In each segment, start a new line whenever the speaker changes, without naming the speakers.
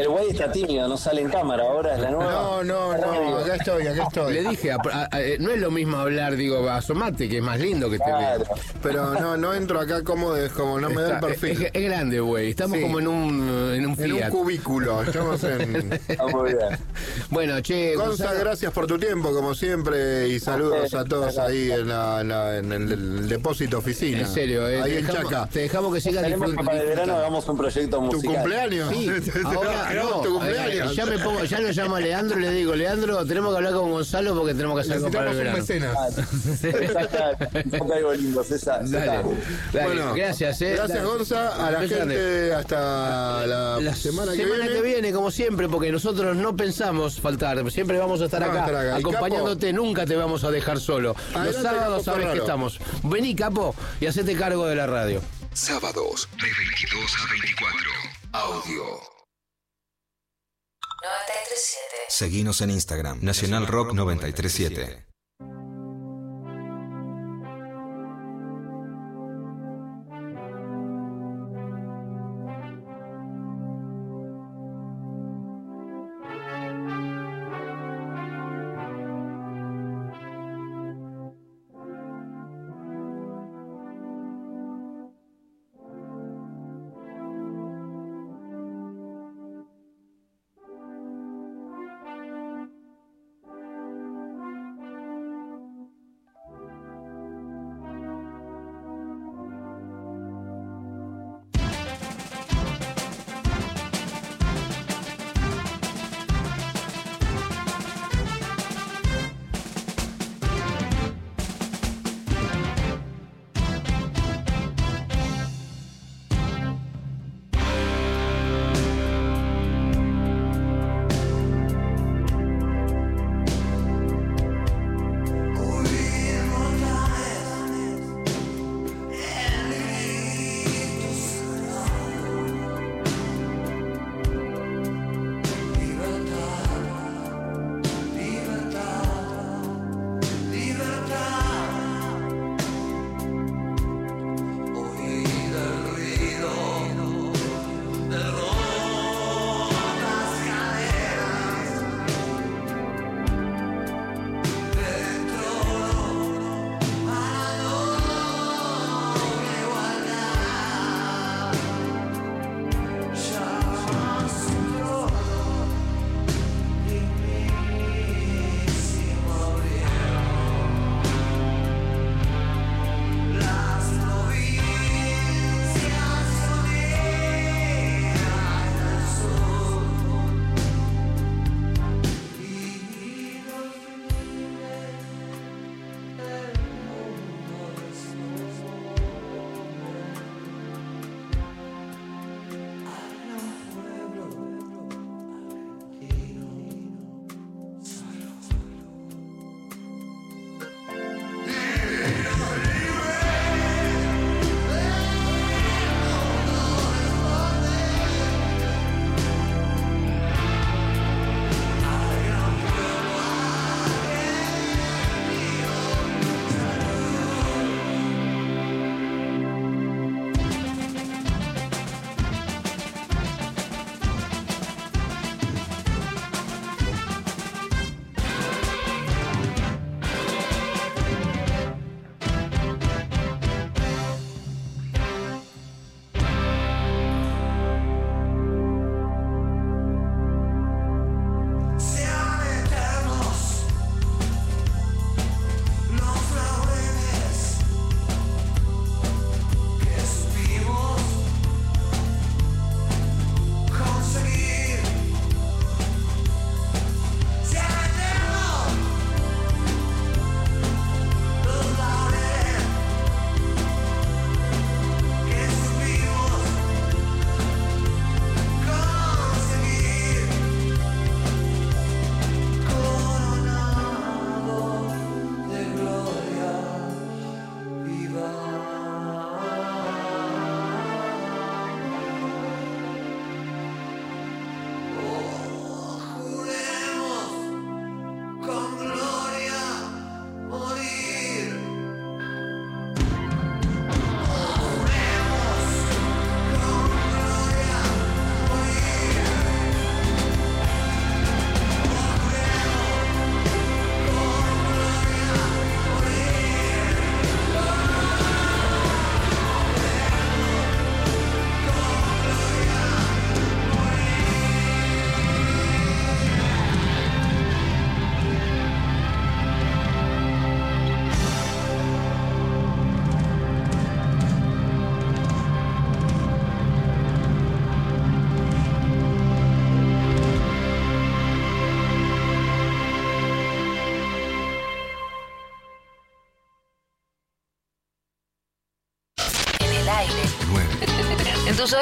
El güey está tímido, no sale en cámara, ahora es la nueva.
No, no, no, acá estoy, acá estoy.
Le dije, a- a- a- eh, no es lo mismo hablar, digo, asomate, que es más lindo que te
Claro.
Pero no, no entro acá como, es como no me da el perfil.
Es, es grande, güey. Estamos
Sí.
como en un, en un
En un cubículo, estamos en...
Bien.
bueno, che,
Gonza,
Gonzalo,
gracias por tu tiempo, como siempre, y saludos a todos ahí en, la, la- en el, el depósito oficina.
en serio, eh,
ahí
te,
en
dejamos,
Chaca.
te dejamos que sigas
Queremos que
disfrut-
para el verano
disfrutando.
hagamos un proyecto
¿Tu
musical.
cumpleaños?
Sí, ahora no,
tu
eh,
cumpleaños.
ya me pongo, ya lo llamo a Leandro y le digo, Leandro, tenemos que hablar con Gonzalo porque tenemos que hacer algo para el
Necesitamos un
verano.
algo lindo, César.
Dale, dale,
Bueno,
gracias, eh.
Gracias. Gonza. A la
grande.
gente hasta la,
La
semana,
semana,
que viene.
como siempre, porque nosotros no pensamos faltar, siempre vamos a estar
Vamos a
acá,
estar acá. Y,
acompañándote, nunca te vamos a dejar solo. Los sábados sabes que estamos. Vení, capo, y hacete cargo de la radio.
Sábados de 22 a 24. Audio.
937.
Seguinos en Instagram. Nacional Rock 937.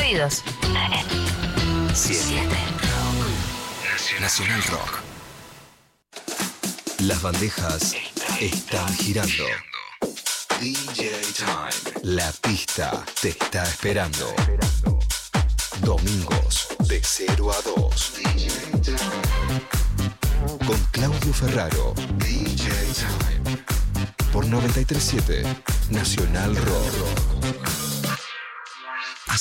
Oídos.
7. Nacional Rock. Las bandejas están girando. DJ Time. La pista te está esperando. Domingos de 0 a 2. Con Claudio Ferraro. DJ Time. Por 937 Nacional Rock.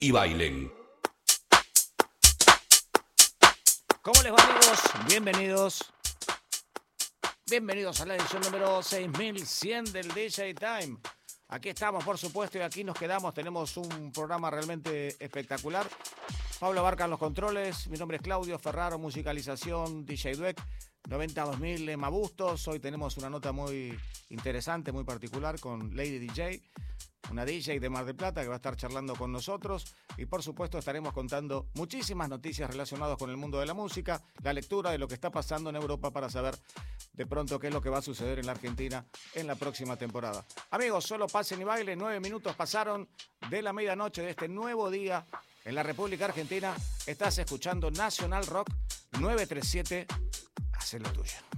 y bailen.
¿Cómo les va amigos? Bienvenidos. Bienvenidos a la edición número 6100 del DJ Time. Aquí estamos, por supuesto, y aquí nos quedamos. Tenemos un programa realmente espectacular. Pablo Barca en los controles. Mi nombre es Claudio Ferraro, musicalización, DJ Dweck. 90-2000 Emma Bustos. Hoy tenemos una nota muy interesante, muy particular con Lady DJ, una DJ de Mar del Plata que va a estar charlando con nosotros. Y por supuesto estaremos contando muchísimas noticias relacionadas con el mundo de la música, la lectura de lo que está pasando en Europa para saber de pronto qué es lo que va a suceder en la Argentina en la próxima temporada. Amigos, solo pasen y bailen. Nueve minutos pasaron de la medianoche de este nuevo día en la República Argentina. Estás escuchando National Rock 937 Haz lo tuyo.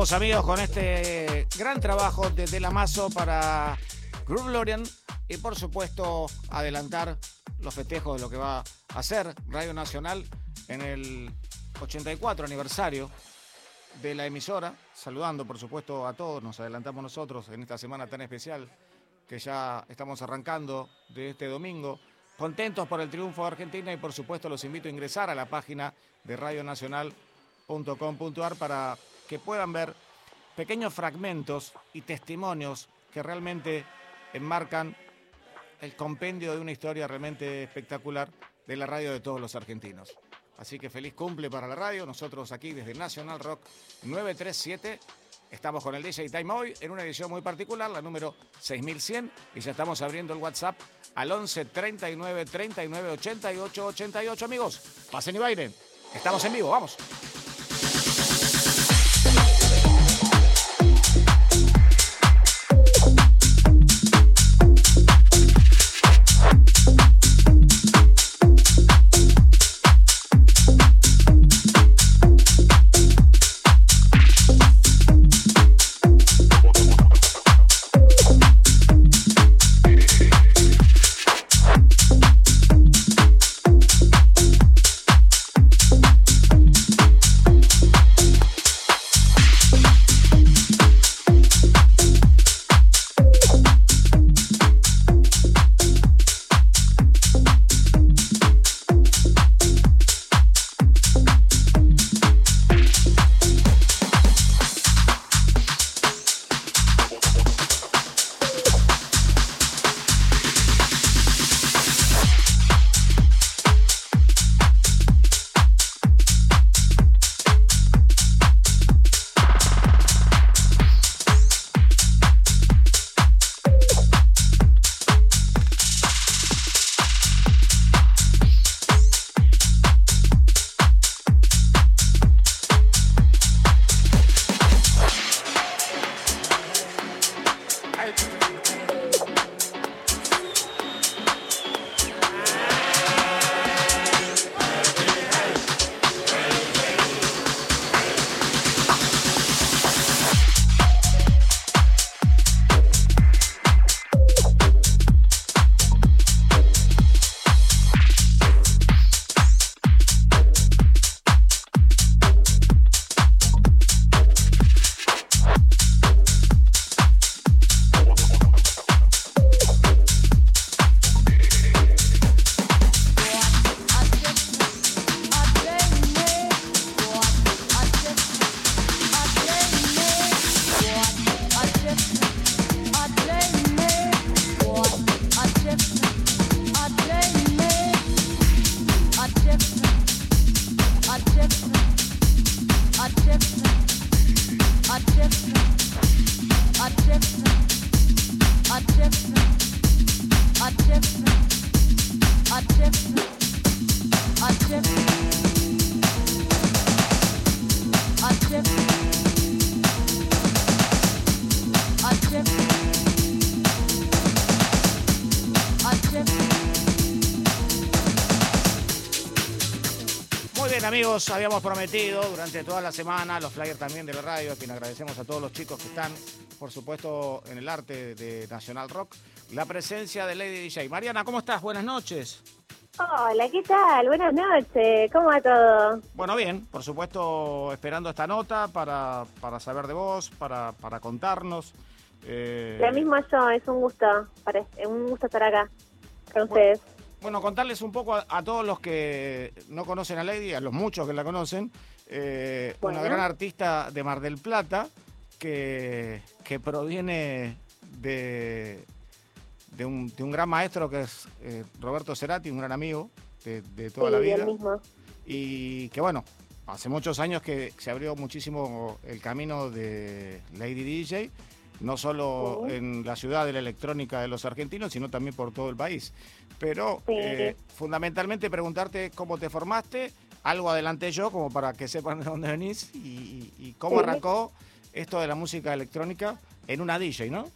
Amigos con este gran trabajo de Delamazo para Groove Lorian y por supuesto adelantar los festejos de lo que va a hacer Radio Nacional en el 84 aniversario de la emisora, saludando por supuesto a todos, nos adelantamos nosotros en esta semana tan especial que ya estamos arrancando de este domingo, contentos por el triunfo de Argentina y por supuesto los invito a ingresar a la página de radionacional.com.ar para que puedan ver pequeños fragmentos y testimonios que realmente enmarcan el compendio de una historia realmente espectacular de la radio de todos los argentinos. Así que feliz cumple para la radio.3937 aquí desde National Rock 937 estamos con el DJ Time hoy en una edición muy particular, la número 6100, y ya estamos abriendo el WhatsApp al 11 39 39 88 88. Amigos, pasen y bailen. Estamos en vivo, vamos. Habíamos prometido durante toda la semana, los flyers también de la radio, a quien agradecemos a todos los chicos que están, por supuesto, en el arte de Nacional Rock, la presencia de Lady DJ. Mariana, ¿cómo estás? Buenas noches.
Hola, ¿qué tal? Buenas noches, ¿cómo va todo?
Bueno, bien, por supuesto, esperando esta nota para, para saber de vos, para, para contarnos. Eh,
Lo mismo yo, es un gusto, es un gusto estar acá con
Bueno.
ustedes.
Bueno, contarles un poco a, a todos los que no conocen a Lady, a los muchos que la conocen, eh, una gran artista de Mar del Plata que, que proviene de, de, un, de un gran maestro que es eh, Roberto Cerati, un gran amigo de, de toda
Sí,
la vida.
mismo.
Y que bueno, hace muchos años que se abrió muchísimo el camino de Lady DJ, no solo en la ciudad de la electrónica de los argentinos, sino también por todo el país. Pero
Sí.
eh, fundamentalmente preguntarte cómo te formaste, algo adelanté yo como para que sepan de dónde venís y, cómo
Sí.
arrancó esto de la música electrónica en una DJ, ¿no?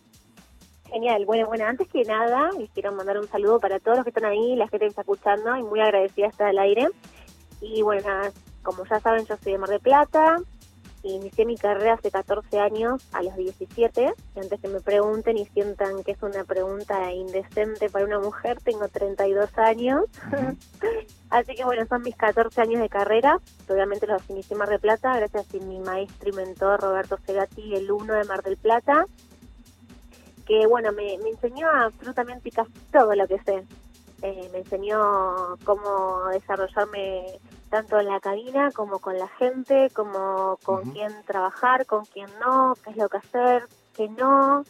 Genial, bueno, bueno, antes que nada, les quiero mandar un saludo para todos los que están ahí, la gente que está escuchando, y muy agradecida de estar al aire. Y bueno, como ya saben, yo soy de Mar del Plata, inicié mi carrera hace 14 años, a los 17, y antes que me pregunten y sientan que es una pregunta indecente para una mujer, tengo 32 años. Así que bueno, son mis 14 años de carrera, obviamente los inicié en Mar del Plata, gracias a mi maestro y mentor Roberto Segati, el 1 de Mar del Plata que bueno, me, me enseñó absolutamente casi todo lo que sé. Eh, me enseñó cómo desarrollarme tanto en la cabina como con la gente, como con quién trabajar, con quién no, qué es lo que hacer, qué no.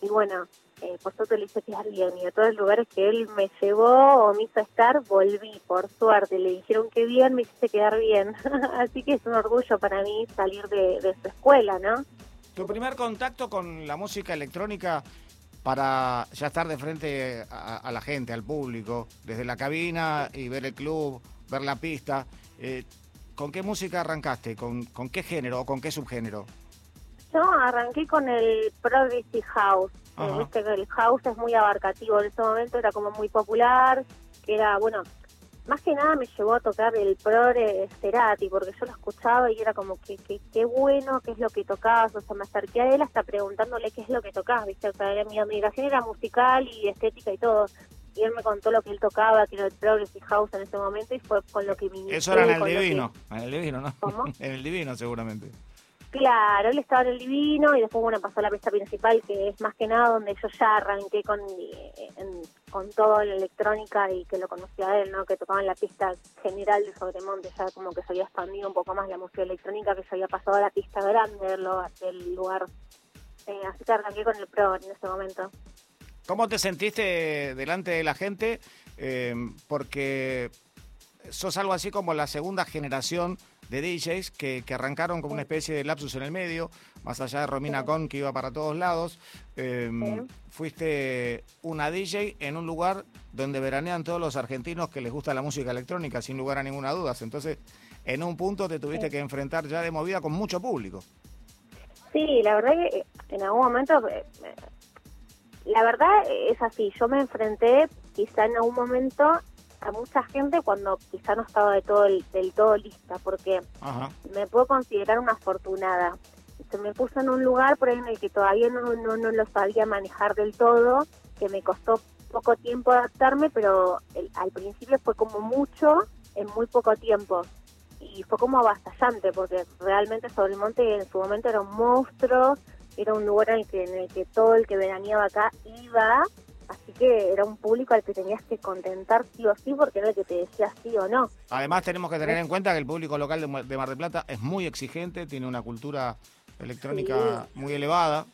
Y bueno, eh, por suerte le hice quedar bien. Y a todos los lugares que él me llevó o me hizo estar, volví, por suerte. Le dijeron que bien, me hiciste quedar bien. Así que es un orgullo para mí salir de, de su escuela, ¿no?
Tu primer contacto con la música electrónica para ya estar de frente a, a la gente, al público, desde la cabina y ver el club, ver la pista. eh, ¿Con qué música arrancaste? ¿Con, con qué género o con qué subgénero?
Yo arranqué con el Progressive House. Eh. Viste que el house es muy abarcativo. En ese momento era como muy popular. Que era, bueno, más que nada me llevó a tocar el Progre Cerati, porque yo lo escuchaba y era como que, que qué bueno, qué es lo que tocabas. O sea, me acerqué a él hasta preguntándole qué es lo que tocabas, ¿viste? O sea, mi admiración era musical y estética y todo. Y él me contó lo que él tocaba, que era el Progressive House en ese momento, y fue con lo que inicié,
Eso era en el
lo que-
Divino. En el Divino, ¿no?
¿Cómo?
en el Divino, seguramente.
Claro, él estaba en el divino y después bueno pasó a la pista principal que es más que nada donde yo ya arranqué con en- con todo la electrónica y que lo conocía a él, ¿no? Que tocaba en la pista general de Sobremonte, ya como que se había expandido un poco más la música electrónica, que se había pasado a la pista grande. Del lugar. Eh, así que arranqué con el pro en ese momento.
¿Cómo te sentiste delante de la gente? Eh, porque sos algo así como la segunda generación de DJs que, que arrancaron como una especie de lapsus en el medio, más allá de Romina
Sí.
Con que iba para todos lados. Eh,
Sí.
Fuiste una DJ en un lugar donde veranean todos los argentinos que les gusta la música electrónica, sin lugar a ninguna duda. Entonces, en un punto te tuviste
Sí.
que enfrentar ya de movida con mucho público.
Sí, la verdad que eh, en algún momento la verdad es así, yo me enfrenté quizá en algún momento a mucha gente cuando quizá no estaba de todo el- del todo lista, porque
Ajá.
me puedo considerar una afortunada. Se me puso en un lugar por ahí en el que todavía no, no, no lo sabía manejar del todo, que me costó poco tiempo adaptarme, pero el- al principio fue como mucho en muy poco tiempo. Y fue como avasallante, porque realmente sobre el monte en su momento era un monstruo, era un lugar en el que, en el que todo el que veraneaba acá iba, así que era un público al que tenías que contentar sí o sí, porque era el que te decía sí o no.
Además tenemos que tener en cuenta que el público local de de Mar del Plata es muy exigente, tiene una cultura electrónica muy elevada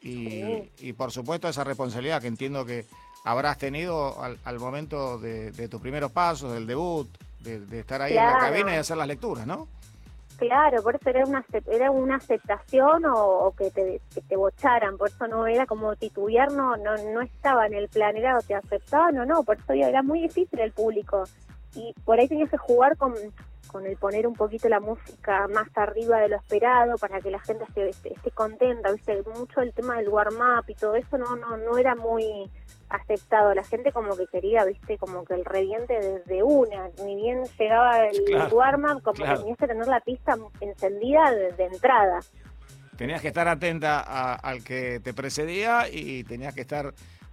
y,
Sí.
y, por supuesto esa responsabilidad que entiendo que habrás tenido al, al momento de, de tus primeros pasos, del debut, de, de estar ahí en la cabina y hacer las lecturas, ¿no?
Claro, por eso era una, era una aceptación o, o que, te, que te bocharan, por eso no era como titubear, no, no, no estaba en el plan, era o te aceptaban o no, por eso era muy difícil el público. Y por ahí tenías que jugar con, con el poner un poquito la música más arriba de lo esperado para que la gente esté, esté, esté contenta, viste, mucho el tema del warm-up y todo eso no, no, no era muy aceptado, la gente como que quería, viste, como que el reviente desde una, ni bien llegaba el
Claro,
warm-up, como
claro.
que tenías que tener la pista encendida desde entrada.
Tenías que estar atenta a- al que te precedía y tenías que estar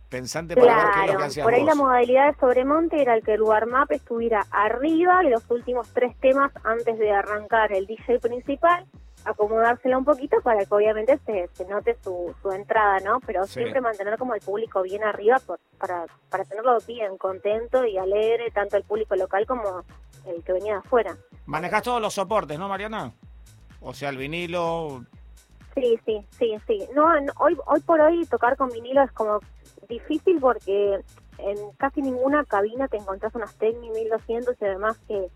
pensante para ver qué es lo que
Claro,
hacías
por ahí la modalidad de sobremonte era el que el warm-up estuviera arriba y los últimos tres temas antes de arrancar el DJ principal, acomodársela un poquito para que obviamente se, se note su, su entrada, ¿no? Pero
Sí.
siempre mantener como el público bien arriba por, para, para tenerlo bien contento y alegre, tanto el público local como el que venía de afuera.
Manejas todos los soportes, ¿no, Mariana? O sea, el vinilo,
Sí, sí, sí, sí. No, no, hoy, hoy por hoy tocar con vinilo es como difícil porque en casi ninguna cabina te encontrás unas Technic 1200 y además que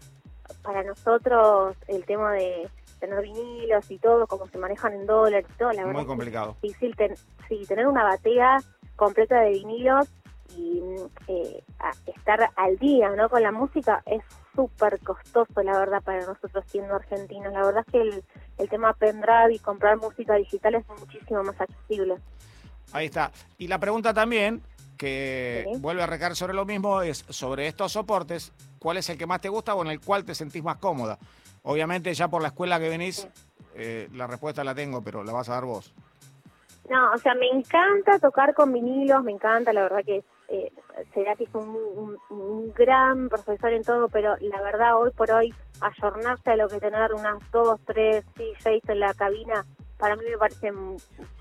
para nosotros el tema de tener vinilos y todo, como se manejan en dólares y todo, la verdad
muy
es
complicado.
difícil ten- sí, tener una batea completa de vinilos y eh, estar al día ¿no? con la música es súper costoso, la verdad, para nosotros siendo argentinos. La verdad es que el, el tema pendrive y comprar música digital es muchísimo más accesible.
Ahí está. Y la pregunta también, que
Sí.
vuelve a recaer sobre lo mismo, es sobre estos soportes, ¿cuál es el que más te gusta o en el cual te sentís más cómoda? Obviamente ya por la escuela que venís, eh, la respuesta la tengo, pero la vas a dar vos.
No, o sea, me encanta tocar con vinilos, me encanta, la verdad que eh, Cerati es un, un- un gran profesor en todo, pero la verdad hoy por hoy ayornarse a lo que tener unas dos, tres DJs en la cabina, para mí me parece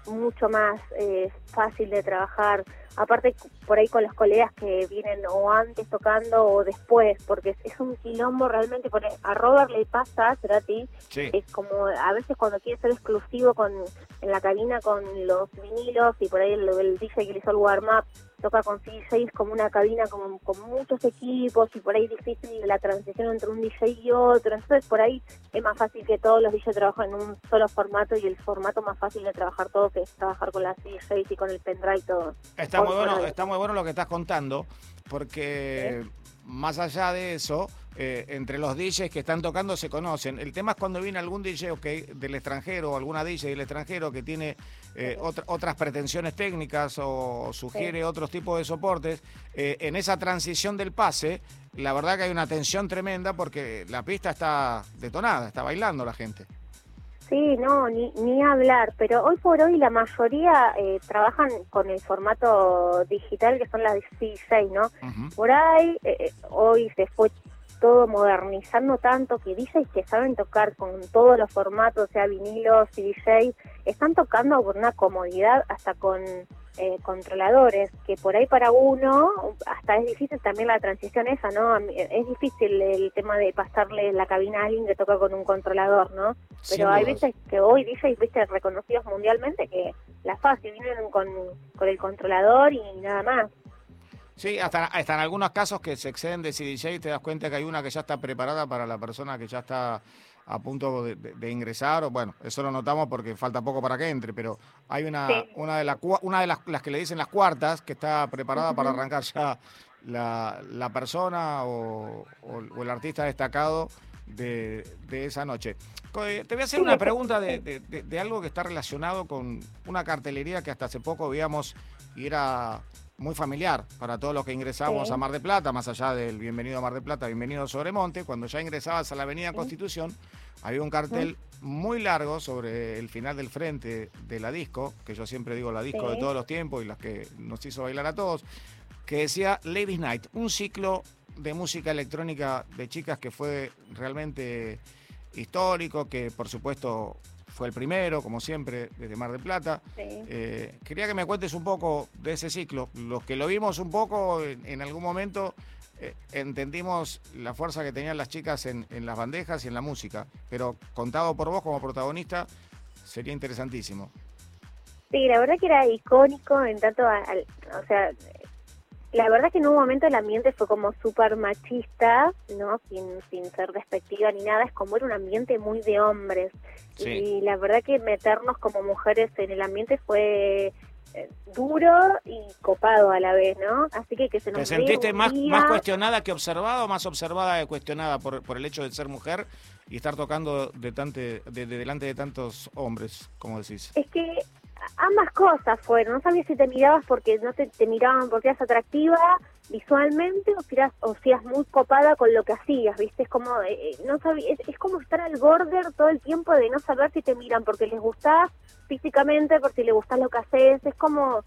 mucho más eh, fácil de trabajar. Aparte, por ahí con los colegas que vienen o antes tocando o después, porque es, un quilombo realmente. Por ahí- a Robert le pasa, a Cerati,
Sí.
es como a veces cuando quiere ser exclusivo con en la cabina con los vinilos y por ahí el, el DJ que le hizo el warm-up toca con DJs como una cabina como, con muchos equipos y por ahí difícil la transición entre un DJ y otro. Entonces por ahí es más fácil que todos los DJs trabajen en un solo formato y el formato más fácil de trabajar todo que es trabajar con las DJs y con el pendrive y todo.
Está
Hoy
muy bueno, está muy bueno lo que estás contando, porque más allá de eso, eh, entre los DJs que están tocando se conocen. El tema es cuando viene algún DJ ok, del extranjero o alguna DJ del extranjero que tiene eh, otra- otras pretensiones técnicas o sugiere otros tipos de soportes. eh, en esa transición del pase, la verdad que hay una tensión tremenda porque la pista está detonada, está bailando la gente.
Sí, no, ni, ni hablar, pero hoy por hoy la mayoría eh, trabajan con el formato digital que son las 16, ¿no? Por ahí eh, eh, hoy se fue todo modernizando tanto que DJs que saben tocar con todos los formatos, sea vinilos y DJs, están tocando con una comodidad hasta con eh, controladores, que por ahí para uno hasta es difícil también la transición esa, ¿no? Mí- Es difícil el tema de pasarle la cabina a alguien que toca con un controlador, ¿no? Pero hay veces que hoy DJs, viste, reconocidos mundialmente que la fácil vienen con, con el controlador y nada más.
Sí, hasta, hasta en algunos casos que se exceden de CDJ te das cuenta que hay una que ya está preparada para la persona que ya está a punto de, de- de ingresar. O bueno, eso lo notamos porque falta poco para que entre, pero hay una,
Sí.
una de, las cua- una de las, las que le dicen las cuartas que está preparada para arrancar ya la, la persona o, o- o el artista destacado de, de esa noche. Eh, Te voy a hacer una pregunta de, de- de- de algo que está relacionado con una cartelería que hasta hace poco veíamos y era muy familiar para todos los que ingresábamos
Sí.
a Mar de Plata, más allá del bienvenido a Mar de Plata, bienvenido a Sobremonte, cuando ya ingresabas a la Avenida Constitución, había un cartel muy largo sobre el final del frente de la disco, que yo siempre digo la disco de todos los tiempos y las que nos hizo bailar a todos, que decía Ladies Night, un ciclo de música electrónica de chicas que fue realmente histórico, que por supuesto fue el primero, como siempre, desde Mar del Plata.
Sí.
Eh, quería que me cuentes un poco de ese ciclo. Los que lo vimos un poco en, en algún momento eh, entendimos la fuerza que tenían las chicas en, en las bandejas y en la música, pero contado por vos como protagonista sería interesantísimo.
Sí, la verdad que era icónico en tanto, al- o sea, la verdad que en un momento el ambiente fue como súper machista, ¿no? Sin, sin ser despectiva ni nada, es como era un ambiente muy de hombres.
Sí.
Y la verdad que meternos como mujeres en el ambiente fue eh, duro y copado a la vez, ¿no? Así que que se nos
¿Te sentiste
un
más,
día-
más cuestionada que observada o más observada que cuestionada por, por el hecho de ser mujer y estar tocando de, tante- de- de delante de tantos hombres, como decís?
Es que ambas cosas fueron. No sabías si te mirabas porque no te, miraban porque eras atractiva visualmente o si eras, o si eras muy copada con lo que hacías, ¿viste? Es como, eh, eh, no sabí, es, es como estar al border todo el tiempo de no saber si te miran porque les gustás físicamente, por si les gustás lo que haces. Es como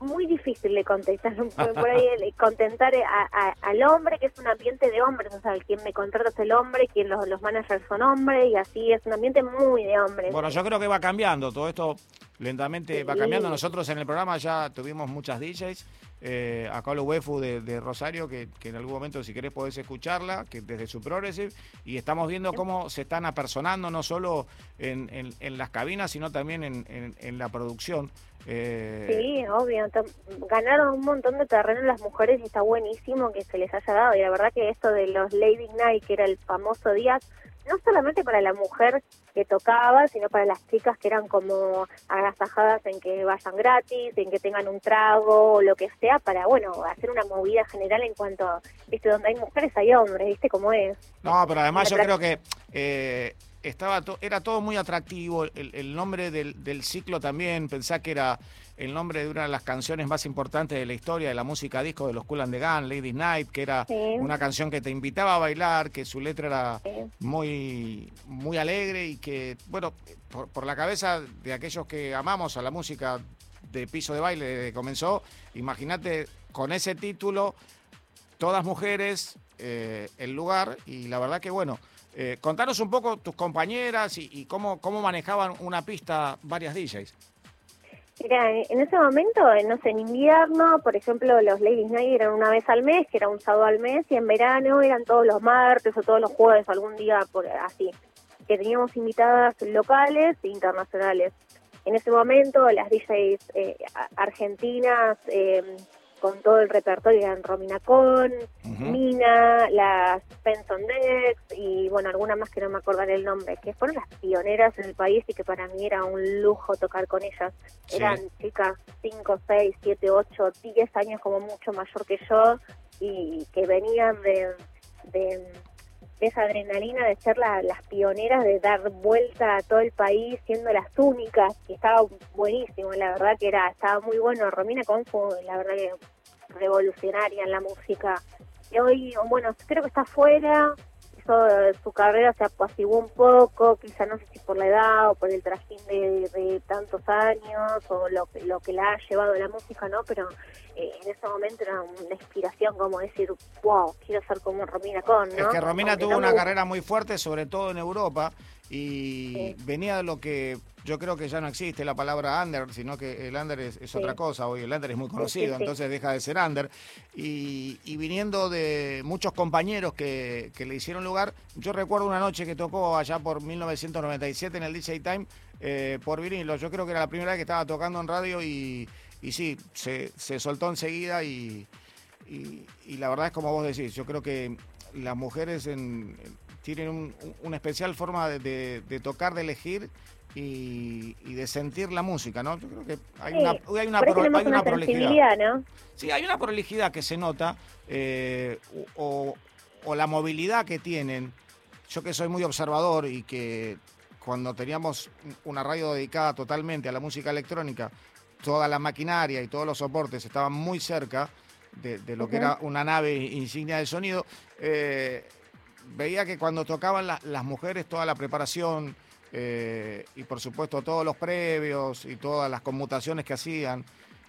muy difícil de contestar por, ahí contentar a- al hombre que es un ambiente de hombres o sea quien me contrata es el hombre quien los, los managers son hombres y así es un ambiente muy de hombres
Bueno, yo creo que va cambiando, todo esto lentamente va
Sí.
cambiando. Nosotros en el programa ya tuvimos muchas DJs, eh, acá lo Wefu de, de Rosario, que, que en algún momento si querés podés escucharla, que desde su Progressive, y estamos viendo cómo se están apersonando no solo en, en- en las cabinas, sino también en, en- en la producción. Eh,
Sí, obvio. Ganaron un montón de terreno las mujeres y está buenísimo que se les haya dado. Y la verdad que esto de los Lady Night, que era el famoso día, no solamente para la mujer que tocaba, sino para las chicas que eran como agasajadas en que vayan gratis, en que tengan un trago o lo que sea, para, bueno, hacer una movida general en cuanto viste, donde hay mujeres hay hombres, viste cómo es.
No, pero además yo creo que eh, estaba to- era todo muy atractivo. El, el nombre del, del ciclo también, pensá que era el nombre de una de las canciones más importantes de la historia de la música disco de los Cool and the Gun, Lady Night, que era
Sí.
una canción que te invitaba a bailar, que su letra era
Sí.
muy, muy alegre y que, bueno, por, por la cabeza de aquellos que amamos a la música de piso de baile desde que comenzó, imagínate con ese título, todas mujeres, eh, el lugar, y la verdad que bueno, eh, contanos un poco tus compañeras y, y cómo, cómo manejaban una pista varias DJs.
Mira, en ese momento, eh, no sé, en invierno, por ejemplo, los Ladies Night eran una vez al mes, que era un sábado al mes, y en verano eran todos los martes o todos los jueves, algún día por así, que teníamos invitadas locales e internacionales. En ese momento, las DJs eh, argentinas eh, con todo el repertorio eran Romina Con. Mina, las Benson Dex y bueno, alguna más que no me acordaré el nombre, que fueron las pioneras en el país y que para mí era un lujo tocar con ellas.
Sí.
Eran chicas 5, 6, 7, 8, 10 años como mucho mayor que yo y que venían de esa adrenalina de ser la- las pioneras, de dar vuelta a todo el país siendo las únicas, que estaba buenísimo, la verdad que era estaba muy bueno. Romina Con fue la verdad que revolucionaria en la música. Y hoy, bueno, creo que está afuera, hizo su carrera se apaciguó un poco, quizá no sé si por la edad o por el trajín de, de tantos años o lo, que- lo que la ha llevado la música, ¿no? Pero eh, en ese momento era una inspiración como decir, wow, quiero ser como Romina Con, ¿no?
Es que Romina
Aunque
tuvo
no
una
me
carrera muy fuerte, sobre todo en Europa, y
Sí.
venía de lo que yo creo que ya no existe la palabra under, sino que el under es, es
Sí.
otra cosa. Hoy el under es muy conocido,
sí,
entonces deja de ser under. Y, y viniendo de muchos compañeros que, que le hicieron lugar, yo recuerdo una noche que tocó allá por 1997 en el DJ Time eh, por vinilo. Yo creo que era la primera vez que estaba tocando en radio y, y sí, se, se soltó enseguida y, y, y la verdad es como vos decís, yo creo que las mujeres en- tienen un- un- una especial forma de, de- de tocar, de elegir y, y de sentir la música, ¿no? Yo creo que hay
Sí,
una, hay una,
por ahí
pro-
tenemos
hay una
una
prolijidad.
¿no?
Sí, hay una prolijidad que se nota, eh, o, o la movilidad que tienen yo que soy muy observador y que cuando teníamos una radio dedicada totalmente a la música electrónica, toda la maquinaria y todos los soportes estaban muy cerca de, de lo que era una nave insignia de sonido, eh, veía que cuando tocaban la- las mujeres toda la preparación eh, y por supuesto todos los previos y todas las conmutaciones que hacían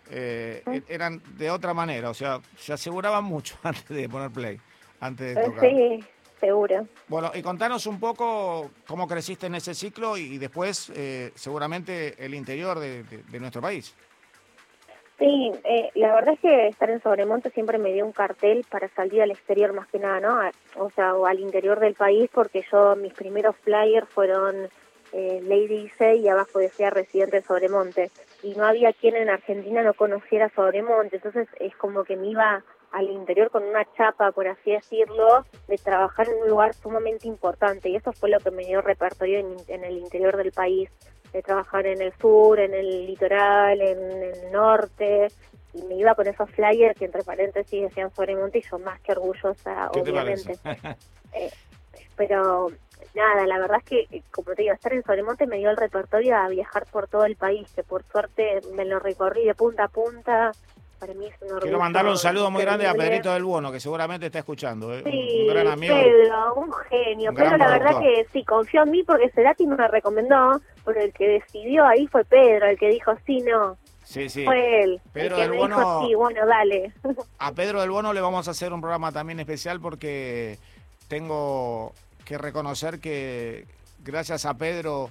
eh, e- eran de otra manera, o sea, se aseguraban mucho antes de poner play, antes de
Eh,
tocar.
Sí, seguro.
Bueno, y contanos un poco cómo creciste en ese ciclo y, y después eh, seguramente el interior de, de- de nuestro país.
Sí, eh, la verdad es que estar en Sobremonte siempre me dio un cartel para salir al exterior más que nada, ¿no? O sea, o al interior del país, porque yo, mis primeros flyers fueron eh, Lady Dice y abajo decía residente de Sobremonte. Y no había quien en Argentina no conociera Sobremonte, entonces es como que me iba al interior con una chapa, por así decirlo, de trabajar en un lugar sumamente importante. Y eso fue lo que me dio repertorio en, en el interior del país de trabajar en el sur, en el litoral, en el norte, y me iba con esos flyers que entre paréntesis decían Sobremonte y yo más que orgullosa,
¿Qué te
obviamente. Eh, pero nada, la verdad es que, eh, como te digo, estar en Sobremonte me dio el repertorio a viajar por todo el país, que por suerte me lo recorrí de punta a punta. Para mí es un orgullo.
Quiero mandarle un saludo muy grande a. Pedrito del Bono, que seguramente está escuchando. ¿eh?
Sí,
un gran amigo.
Pedro, un genio.
Un
Pedro, la verdad que sí, confió en mí porque Cerati me recomendó, pero el que decidió ahí fue Pedro, el que dijo sí, no.
Sí, sí.
Fue él.
Pedro
el que
del
me
Bono-
dijo sí, bueno, dale.
A Pedro del Bono le vamos a hacer un programa también especial porque tengo que reconocer que gracias a Pedro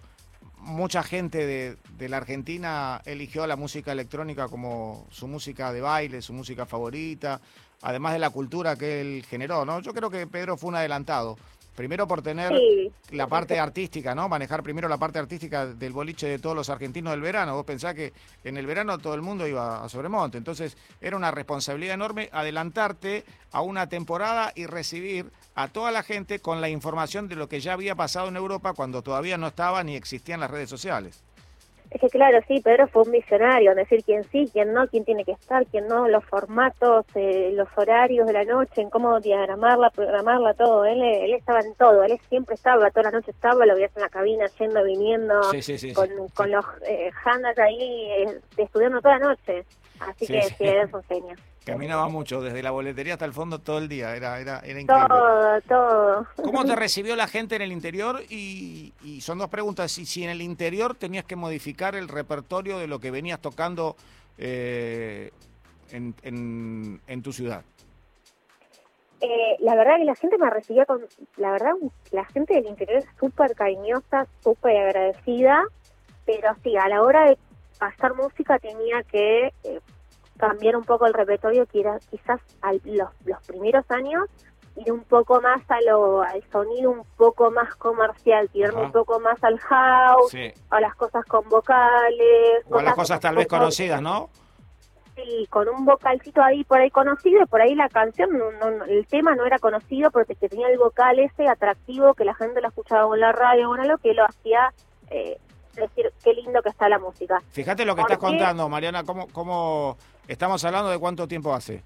mucha gente de, de la Argentina eligió la música electrónica como su música de baile, su música favorita, además de la cultura que él generó, ¿no? Yo creo que Pedro fue un adelantado. Primero por tener
Sí.
la parte artística, ¿no? Manejar primero la parte artística del boliche de todos los argentinos del verano. Vos pensás que en el verano todo el mundo iba a Sobremonte. Entonces era una responsabilidad enorme adelantarte a una temporada y recibir a toda la gente con la información de lo que ya había pasado en Europa cuando todavía no estaba ni existían las redes sociales.
Es que claro, sí, Pedro fue un visionario, en decir quién sí, quién no, quién tiene que estar, quién no, los formatos, eh, los horarios de la noche, en cómo diagramarla, programarla, todo. Él, él estaba en todo, él siempre estaba, toda la noche estaba, lo veías en la cabina, yendo, viniendo,
Sí, sí, sí,
con, con los eh, handas ahí, eh, estudiando toda la noche. Así
Sí,
que
sí.
eres un genio.
Caminaba mucho, desde la boletería hasta el fondo todo el día. Era, era, era increíble.
Todo, todo.
¿Cómo te recibió la gente en el interior? Y, y son dos preguntas. Si, si en el interior tenías que modificar el repertorio de lo que venías tocando eh, en, en- en tu ciudad.
Eh, la verdad que la gente me recibía con, la verdad, la gente del interior es súper cariñosa, súper agradecida, pero sí, a la hora de pasar música tenía que eh, cambiar un poco el repertorio, que era quizás al- los, los primeros años ir un poco más a lo, al sonido un poco más comercial, tirarme un poco más al house,
Sí.
a las cosas con vocales.
O a las cosas tal vez
con-
conocidas, ¿no?
Sí, con un vocalcito ahí por ahí conocido y por ahí la canción, no, no- el tema no era conocido porque que tenía el vocal ese atractivo que la gente lo escuchaba en la radio, bueno, lo que lo hacía eh, decir qué lindo que está la música.
Fíjate lo que
¿Por
estás contando, Mariana, cómo, cómo estamos hablando de cuánto tiempo hace.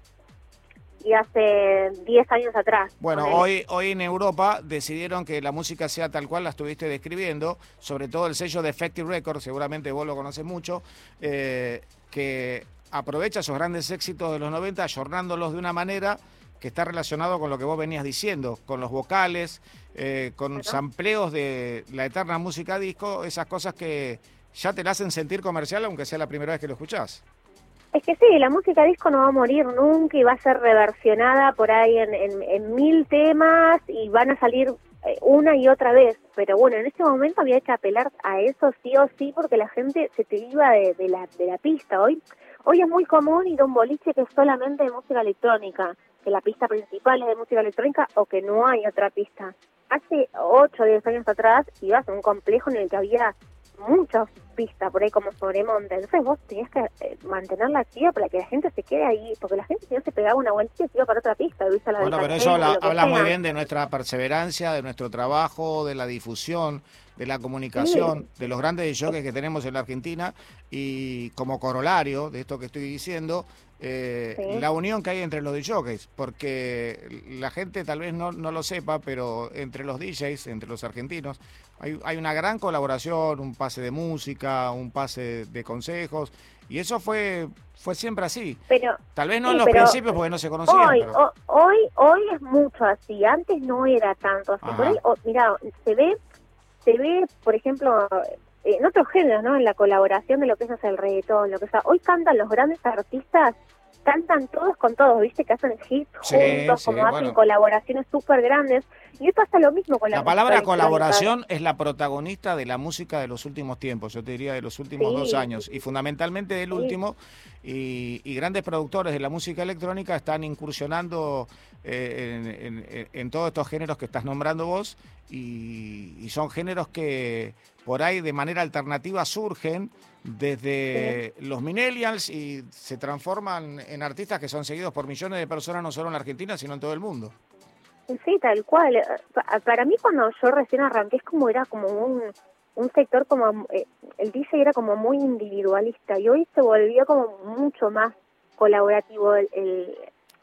Y hace 10 años atrás.
Bueno, hoy, hoy en Europa decidieron que la música sea tal cual la estuviste describiendo, sobre todo el sello de Effective Records, seguramente vos lo conoces mucho, eh, que aprovecha esos grandes éxitos de los 90, ayornándolos de una manera que está relacionado con lo que vos venías diciendo, con los vocales, eh, con sampleos de la eterna música disco, esas cosas que ya te la hacen sentir comercial, aunque sea la primera vez que lo escuchás.
Es que sí, la música disco no va a morir nunca y va a ser reversionada por ahí en, en- mil temas y van a salir eh, una y otra vez. Pero bueno, en este momento había que apelar a eso sí o sí porque la gente se te iba de, de la, de la pista. Hoy, hoy es muy común ir a un boliche que es solamente de música electrónica, que la pista principal es de música electrónica o que no hay otra pista. Hace 8 o 10 años atrás ibas a un complejo en el que había muchas pistas por ahí como Sobremonte. Entonces vos tenías que eh, mantenerla activa para que la gente se quede ahí, porque la gente si no se pegaba una vueltita se iba para otra pista. ¿viste? A la
Bueno, pero eso habla, habla muy bien de nuestra perseverancia, de nuestro trabajo, de la difusión, de la comunicación, de los grandes jockeys que tenemos en la Argentina y como corolario de esto que estoy diciendo, eh,
Sí.
la unión que hay entre los DJs, porque la gente tal vez no, no lo sepa, pero entre los DJs, entre los argentinos, hay, hay una gran colaboración, un pase de música, un pase de consejos, y eso fue, fue siempre así.
Pero
Tal vez no
Sí,
en los principios porque no se conocían,
hoy,
pero...
hoy, hoy es mucho así. Antes no era tanto así. Por ahí, o- mira, se ve, se ve, por ejemplo, en otros géneros, ¿no? En la colaboración de lo que es el reggaetón, lo que sea. Hoy cantan los grandes artistas, cantan todos con todos, ¿viste? Que hacen hits
Sí,
juntos,
sí,
como hacen colaboraciones súper grandes. Y hoy pasa lo mismo con la,
La palabra colaboración es la protagonista de la música de los últimos tiempos, yo te diría de los últimos
Sí.
dos años, y fundamentalmente del último, y, y grandes productores de la música electrónica están incursionando eh, en, en- en todos estos géneros que estás nombrando vos, y, y son géneros que por ahí de manera alternativa surgen desde los millennials y se transforman en artistas que son seguidos por millones de personas, no solo en la Argentina, sino en todo el mundo.
Sí, tal cual. Eh, pa- Para mí cuando yo recién arranqué es como era como un, un sector como, eh, el DJ era como muy individualista y hoy se volvió como mucho más colaborativo el, el,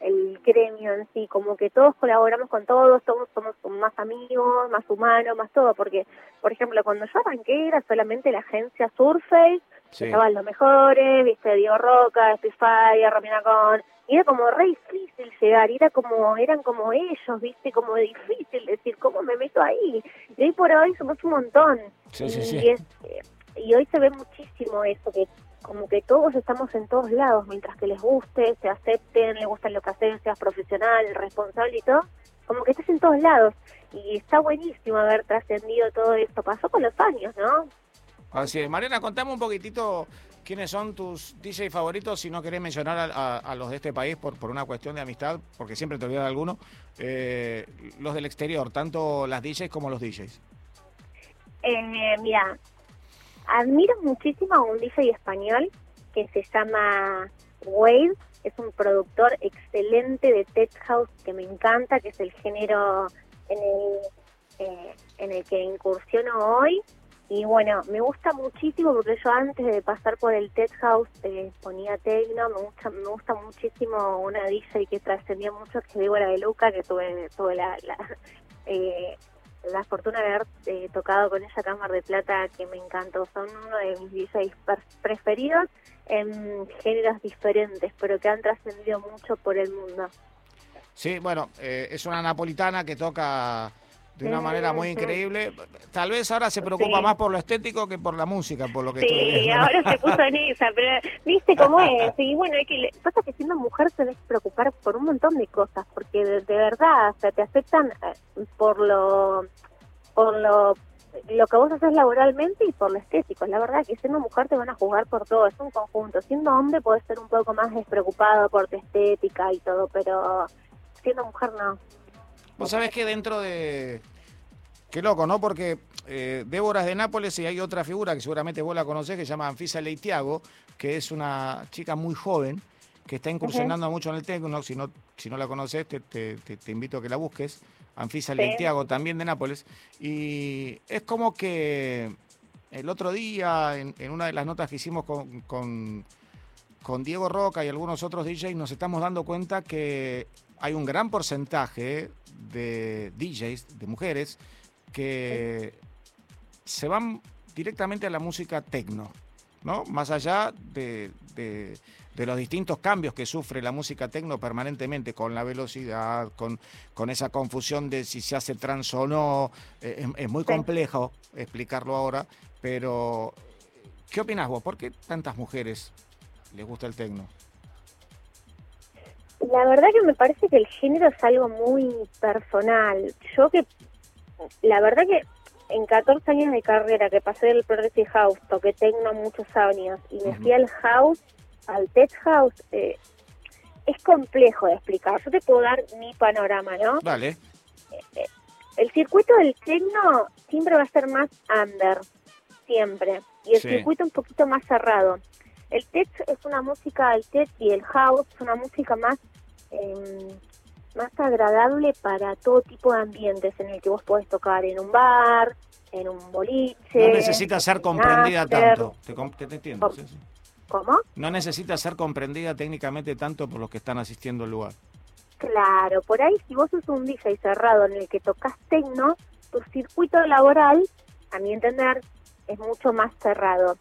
el gremio en sí, como que todos colaboramos con todos, todos somos más amigos, más humanos, más todo, porque, por ejemplo, cuando yo arranqué era solamente la agencia Surface,
Sí.
estaban los mejores, viste, Diego Roca, Spitfire, Romina Con, y era como re difícil llegar, y era como, eran como ellos, viste, como difícil decir, ¿cómo me meto ahí? Y hoy por hoy somos un montón.
Sí, sí,
y,
sí.
es- eh, y hoy se ve muchísimo eso, que como que todos estamos en todos lados, mientras que les guste, se acepten, les gusta lo que hacen, seas profesional, responsable y todo, como que estás en todos lados. Y está buenísimo haber trascendido todo esto. Pasó con los años, ¿no?
Así es. Mariana, contame un poquitito quiénes son tus DJ favoritos, si no querés mencionar a, a- a los de este país por, por una cuestión de amistad, porque siempre te olvidas de alguno, eh, los del exterior, tanto las DJs como los DJs.
Eh, mira, admiro muchísimo a un DJ español que se llama Wade, es un productor excelente de tech house que me encanta, que es el género en el, eh, en el que incursiono hoy. Y bueno, me gusta muchísimo porque yo antes de pasar por el tech house eh, ponía techno, me gusta, me gusta muchísimo una DJ que trascendió mucho, que es Débora de Luca, que tuve, tuve la, la, eh, la fortuna de haber eh, tocado con ella Cámara de Plata, que me encantó. Son uno de mis DJs preferidos en géneros diferentes, pero que han trascendido mucho por el mundo.
Sí, bueno, eh, es una napolitana que toca de una manera muy increíble. Tal vez ahora se preocupa
Sí.
más por lo estético que por la música, por lo que
Sí,
viendo. ¿no?
ahora se puso en esa, pero viste cómo es. Y bueno, hay que pasa que siendo mujer te debes preocupar por un montón de cosas, porque de, de verdad, o sea, te aceptan eh, por lo, por lo, lo que vos haces laboralmente y por lo estético. La verdad que siendo mujer te van a juzgar por todo, es un conjunto. Siendo hombre puedes ser un poco más despreocupado por tu estética y todo, pero siendo mujer no.
Vos sabés que dentro de... Qué loco, ¿no? Porque eh, Débora es de Nápoles y hay otra figura que seguramente vos la conocés que se llama Anfisa Leitiago, que es una chica muy joven que está incursionando mucho en el techno. Si no, si no la conoces, te, te- te- te invito a que la busques. Anfisa
Sí.
Leitiago, también de Nápoles. Y es como que el otro día, en, en una de las notas que hicimos con, con, con Diego Roca y algunos otros DJs, nos estamos dando cuenta que hay un gran porcentaje de DJs, de mujeres, que se van directamente a la música techno, ¿no? Más allá de, de- de los distintos cambios que sufre la música techno permanentemente, con la velocidad, con, con esa confusión de si se hace trans o no, eh, es, es muy complejo explicarlo ahora, pero ¿qué opinas vos? ¿Por qué tantas mujeres les gusta el techno?
La verdad que me parece que el género es algo muy personal. Yo que, la verdad que en 14 años de carrera que pasé del Progressive House, toqué techno muchos años y me fui al house, al tech house, eh, es complejo de explicar. Yo te puedo dar mi panorama, ¿no?
Dale.
El circuito del techno siempre va a ser más under, siempre. Y el
Sí.
circuito un poquito más cerrado. El tech es una música, el tech y el house es una música más, em, más agradable para todo tipo de ambientes en el que vos podés tocar en un bar, en un boliche.
No necesita ser comprendida tanto. Te, te- te entiendo.
Com-
sí, sí.
¿Cómo?
No necesita ser comprendida técnicamente tanto por los que están asistiendo al lugar.
Claro, por ahí si vos sos un DJ cerrado en el que tocas tecno, tu circuito laboral, a mi entender, es mucho más cerrado.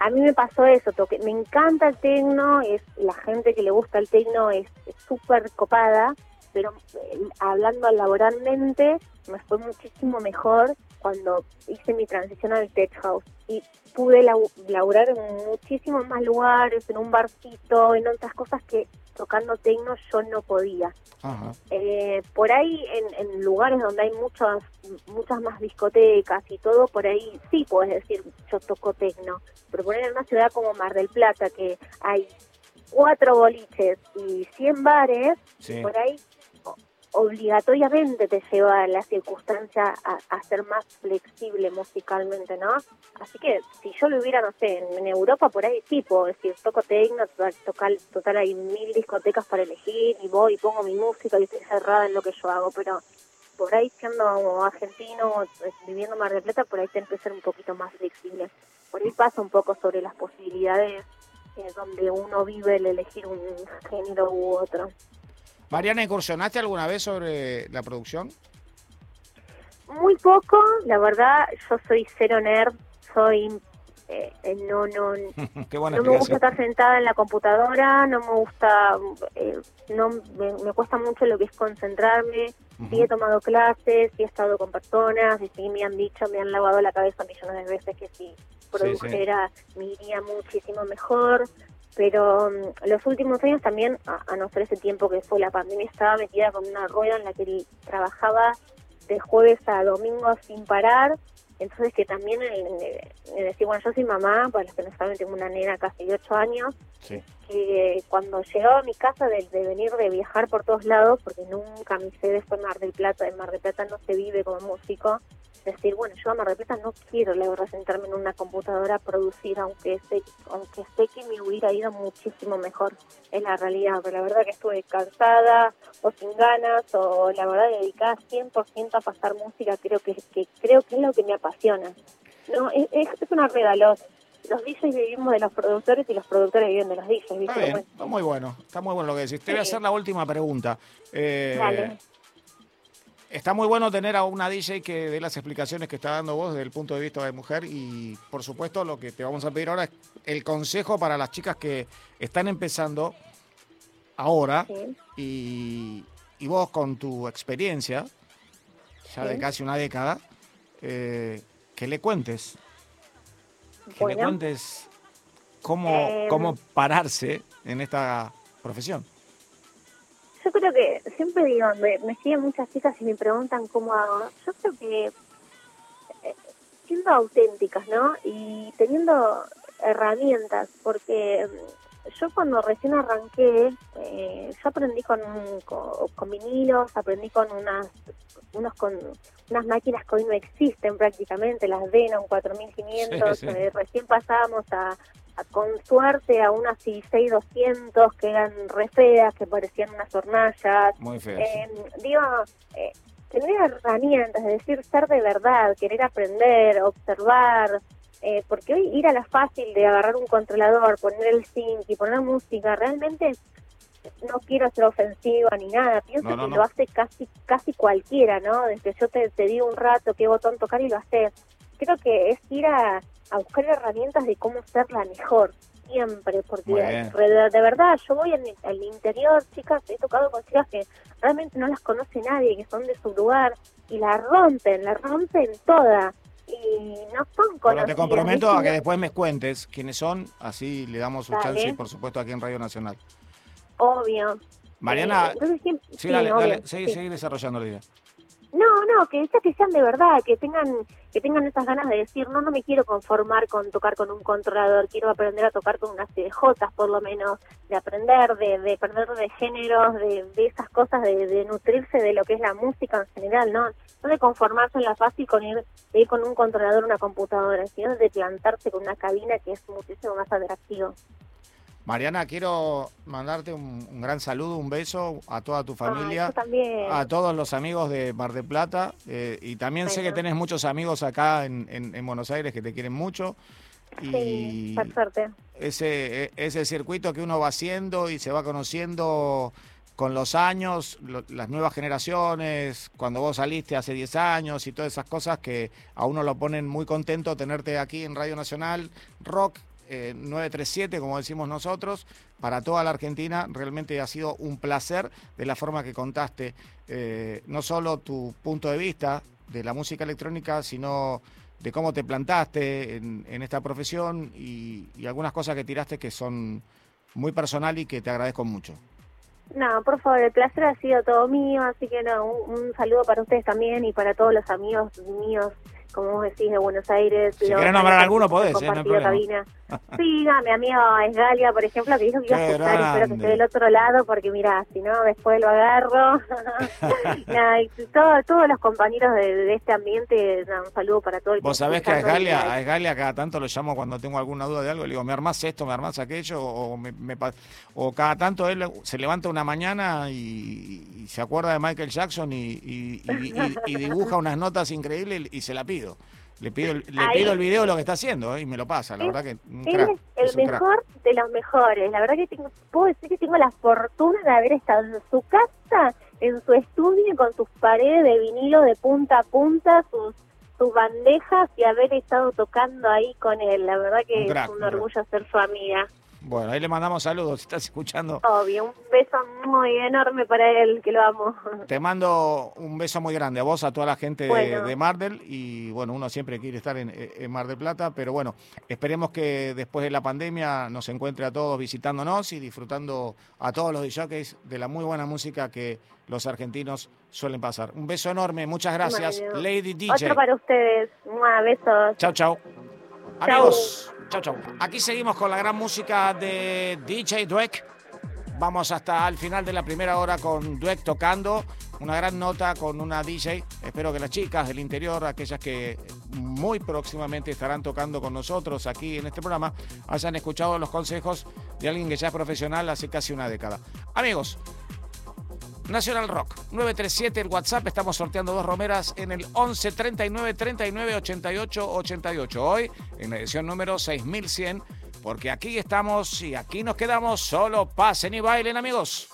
A mí me pasó eso, toque, me encanta el tecno, es la gente que le gusta el tecno es súper copada, pero eh, hablando laboralmente me fue muchísimo mejor cuando hice mi transición al tech house y pude laburar en muchísimos más lugares, en un barcito, en otras cosas que tocando tecno yo no podía.
Ajá.
Eh, por ahí en, en lugares donde hay muchas muchas más discotecas y todo, por ahí sí puedes decir yo toco tecno, pero por ahí en una ciudad como Mar del Plata que hay cuatro boliches y 100 bares,
Sí.
por ahí obligatoriamente te lleva la circunstancia a, a ser más flexible musicalmente, ¿no? Así que si yo lo hubiera, no sé, en, Europa por ahí sí puedo decir, toco tecno, total, total, total hay mil discotecas para elegir y voy y pongo mi música y estoy cerrada en lo que yo hago, pero por ahí siendo argentino, eh, viviendo en Mar del Plata, por ahí tenés que ser un poquito más flexible. Por ahí pasa un poco sobre las posibilidades eh, donde uno vive el elegir un género u otro.
Mariana, ¿incursionaste alguna vez sobre la producción?
Muy poco, la verdad, yo soy cero nerd, soy eh, eh, no no
Qué buena
no me gusta estar sentada en la computadora, no me gusta, eh, no me, me cuesta mucho lo que es concentrarme. Sí he tomado clases, sí he estado con personas, y sí me han dicho, me han lavado la cabeza millones de veces que si produjera me iría muchísimo mejor. Pero mm, los últimos años también, a, a no ser ese tiempo que fue la pandemia, estaba metida con una rueda en la que trabajaba de jueves a domingo sin parar. Entonces que también el, el decir, bueno, yo soy mamá, para los que no saben, tengo una nena casi de 8 años,
Sí.
Que cuando llegaba a mi casa de, venir de viajar por todos lados, porque nunca mi sede fue Mar del Plata, en Mar del Plata no se vive como músico, decir, bueno, yo a Mar del Plata no quiero, la verdad, sentarme en una computadora a producir, aunque sé, aunque sé que me hubiera ido muchísimo mejor, es la realidad, pero la verdad que estuve cansada o sin ganas, o la verdad dedicada 100% a pasar música, creo que, creo que es lo que me apasiona. No, es, es, una regalosa. Los DJs vivimos de los productores y los productores viven de los DJs, ¿viste?
Está bien,
Bueno,
está muy bueno, está muy bueno lo que decís. Te voy a hacer la última pregunta. Eh,
Dale.
Está muy bueno tener a una DJ que dé las explicaciones que está dando vos desde el punto de vista de mujer y por supuesto lo que te vamos a pedir ahora es el consejo para las chicas que están empezando ahora
sí.
y, y vos con tu experiencia, ya de casi una década, eh, que le cuentes, que
Bueno.
cuentes cómo,
Em.
cómo pararse en esta profesión.
Yo creo que siempre digo, me, me siguen muchas chicas y me preguntan cómo hago. Yo creo que eh, siendo auténticas, ¿no? Y teniendo herramientas, porque mm, yo cuando recién arranqué, eh, yo aprendí con, con, con vinilos, aprendí con unas unos con unas máquinas que hoy no existen prácticamente, las Denon 4500,
Sí, sí.
eh, recién pasábamos a, a, con suerte a unas 16200 que eran re feas, que parecían unas hornallas.
Muy feo.
Eh, digo, eh, tener herramientas, es decir, ser de verdad, querer aprender, observar, eh, porque hoy ir a la fácil de agarrar un controlador, poner el sync y poner música, realmente no quiero ser ofensiva ni nada, pienso
No, no,
que
no.
lo hace casi casi cualquiera, ¿no? Desde yo te, te digo un rato qué botón tocar y lo haces. Creo que es ir a, a buscar herramientas de cómo ser la mejor, siempre, porque de, de verdad yo voy en el- al interior, chicas, he tocado con chicas que realmente no las conoce nadie, que son de su lugar, y la rompen, la rompen toda. Y no son
Bueno,
conocidas.
te comprometo a que después me cuentes quiénes son, así le damos un
Dale.
chance, por supuesto, aquí en Radio Nacional.
Obvio.
Mariana,
Eh, entonces
sí,
sí,
dale,
obvio,
dale,
sí.
seguí desarrollando la idea.
No, no, que esas que sean de verdad, que tengan que tengan esas ganas de decir, no, no me quiero conformar con tocar con un controlador, quiero aprender a tocar con unas CDJs por lo menos, de aprender, de, de aprender de géneros, de, de esas cosas, de, de nutrirse de lo que es la música en general, ¿no? No de conformarse en la fácil con ir, de ir con un controlador, una computadora, sino de plantarse con una cabina que es muchísimo más atractivo.
Mariana, quiero mandarte un, un gran saludo, un beso a toda tu familia. a todos los amigos de Mar del Plata eh, y también sé que tenés muchos amigos acá en, en- en Buenos Aires que te quieren mucho y
Sí, por suerte.
ese, e- ese circuito que uno va haciendo y se va conociendo con los años, lo- las nuevas generaciones, cuando vos saliste hace 10 años y todas esas cosas que a uno lo ponen muy contento tenerte aquí en Radio Nacional Rock eh, 937, como decimos nosotros, para toda la Argentina. Realmente ha sido un placer de la forma que contaste eh, no solo tu punto de vista de la música electrónica, sino de cómo te plantaste en, en esta profesión y, y algunas cosas que tiraste que son muy personal y que te agradezco mucho.
No, por favor, el placer ha sido todo mío, así que no, un, un saludo para ustedes también y para todos los amigos míos, como vos decís, de Buenos Aires.
Si querés nombrar alguno, podés, eh, no hay
cabina. Sí, no, mi amigo Esgalia, por ejemplo, que dijo que iba a escuchar espero que esté del otro lado, porque mira, si no, después lo agarro. Y todo- todos los compañeros de, de este ambiente, un saludo para todo el
Vos sabés que a Esgalia,
y-
a Esgalia cada tanto lo llamo cuando tengo alguna duda de algo, le digo, me armás esto, me armás aquello, o, me, o cada tanto él se levanta una mañana y, y se acuerda de Michael Jackson y, y- dibuja unas notas increíbles y se la pido. Le pido, el- le pido el video de lo que está haciendo ¿eh? y me lo pasa, la
Es-
verdad que un
Él
crack,
es el
crack.
mejor de los mejores. La verdad que tengo, puedo decir que tengo la fortuna de haber estado en su casa, en su estudio, con sus paredes de vinilo de punta a punta, sus, sus bandejas y haber estado tocando ahí con él. La verdad que
crack,
es
un
orgullo ser su amiga.
Bueno, ahí le mandamos saludos, si estás escuchando.
Obvio, un beso muy enorme para él, que lo amo.
Te mando un beso muy grande a vos, a toda la gente de,
Bueno.
de Mar del y bueno, uno siempre quiere estar en, en Mar del Plata, pero bueno, esperemos que después de la pandemia nos encuentre a todos visitándonos y disfrutando a todos los DJs de la muy buena música que los argentinos suelen pasar. Un beso enorme, muchas gracias,
Bueno.
Lady DJ.
Otro para ustedes. Mua, besos.
Chao, chao. Amigos, chao, chao. Aquí seguimos con la gran música de DJ Dweck. Vamos hasta el final de la primera hora con Dweck tocando. Una gran nota con una DJ. Espero que las chicas del interior, aquellas que muy próximamente estarán tocando con nosotros aquí en este programa, hayan escuchado los consejos de alguien que ya es profesional hace casi una década. Amigos, Nacional Rock 937 el WhatsApp estamos sorteando dos romeras en el 11 39 39 88 88 hoy en la edición número 6100 porque aquí estamos y aquí nos quedamos. Solo pasen y bailen amigos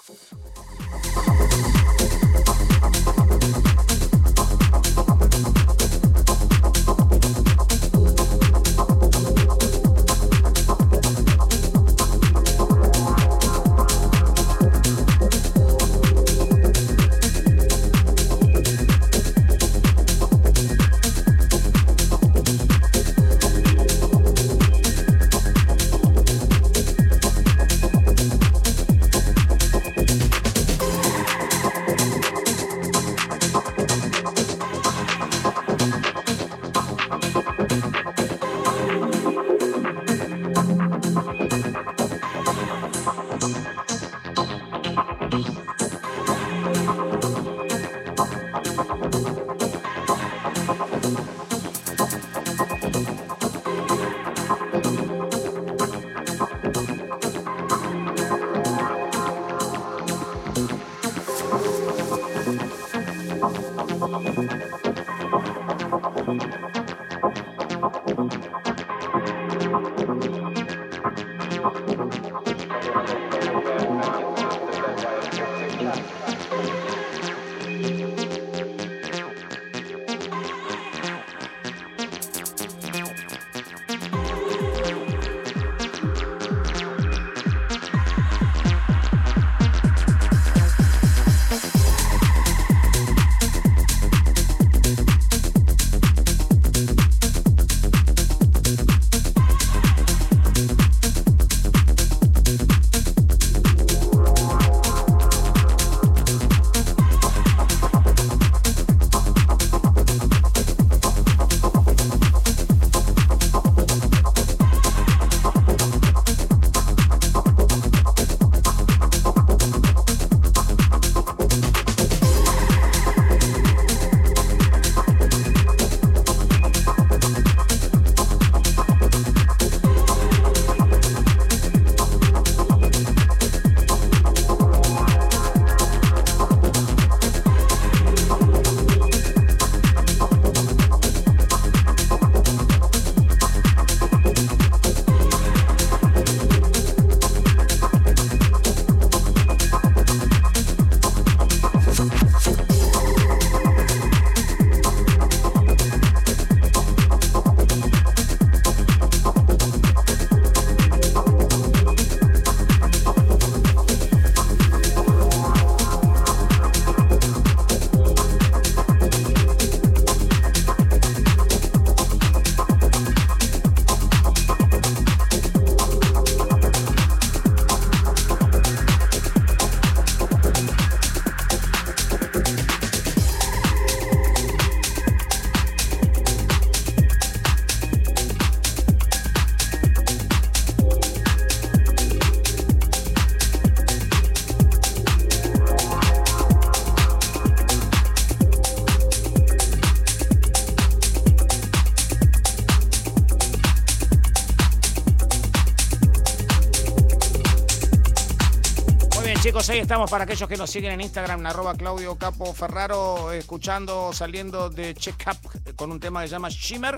chicos, ahí estamos para aquellos que nos siguen en Instagram, arroba Claudio Capo Ferraro, escuchando, saliendo de Check Up con un tema que se llama Shimmer,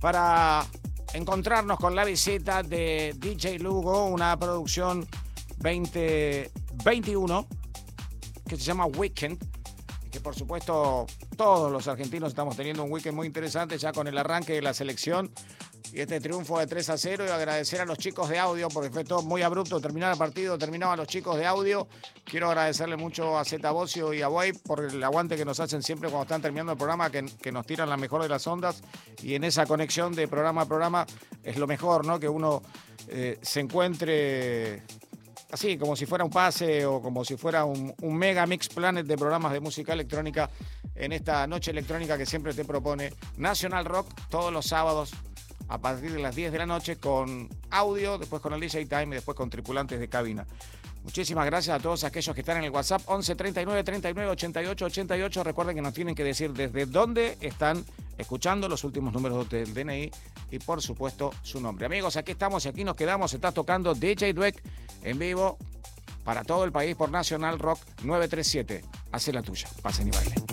para encontrarnos con la visita de DJ Lugo, una producción 2021 que se llama Weekend, que por supuesto todos los argentinos estamos teniendo un weekend muy interesante ya con el arranque de la selección y este triunfo de 3 a 0 y agradecer a los chicos de audio porque fue todo muy abrupto terminar el partido, terminaban los chicos de audio. Quiero agradecerle mucho a Zeta Bocio y a Boy por el aguante que nos hacen siempre cuando están terminando el programa, que, que, nos tiran la mejor de las ondas y en esa conexión de programa a programa es lo mejor, ¿no? Que uno eh, se encuentre así, como si fuera un pase o como si fuera un, un, mega mix planet de programas de música electrónica en esta noche electrónica que siempre te propone National Rock todos los sábados a partir de las 10 de la noche con audio, después con el DJ Time y después con tripulantes de cabina. Muchísimas gracias a todos aquellos que están en el WhatsApp 11 39 39 88 88. Recuerden que nos tienen que decir desde dónde están escuchando los últimos números del DNI y por supuesto su nombre. Amigos, aquí estamos y aquí nos quedamos. Está tocando DJ Dweck en vivo para todo el país por Nacional Rock 937. Hace la tuya. Pasen y bailen.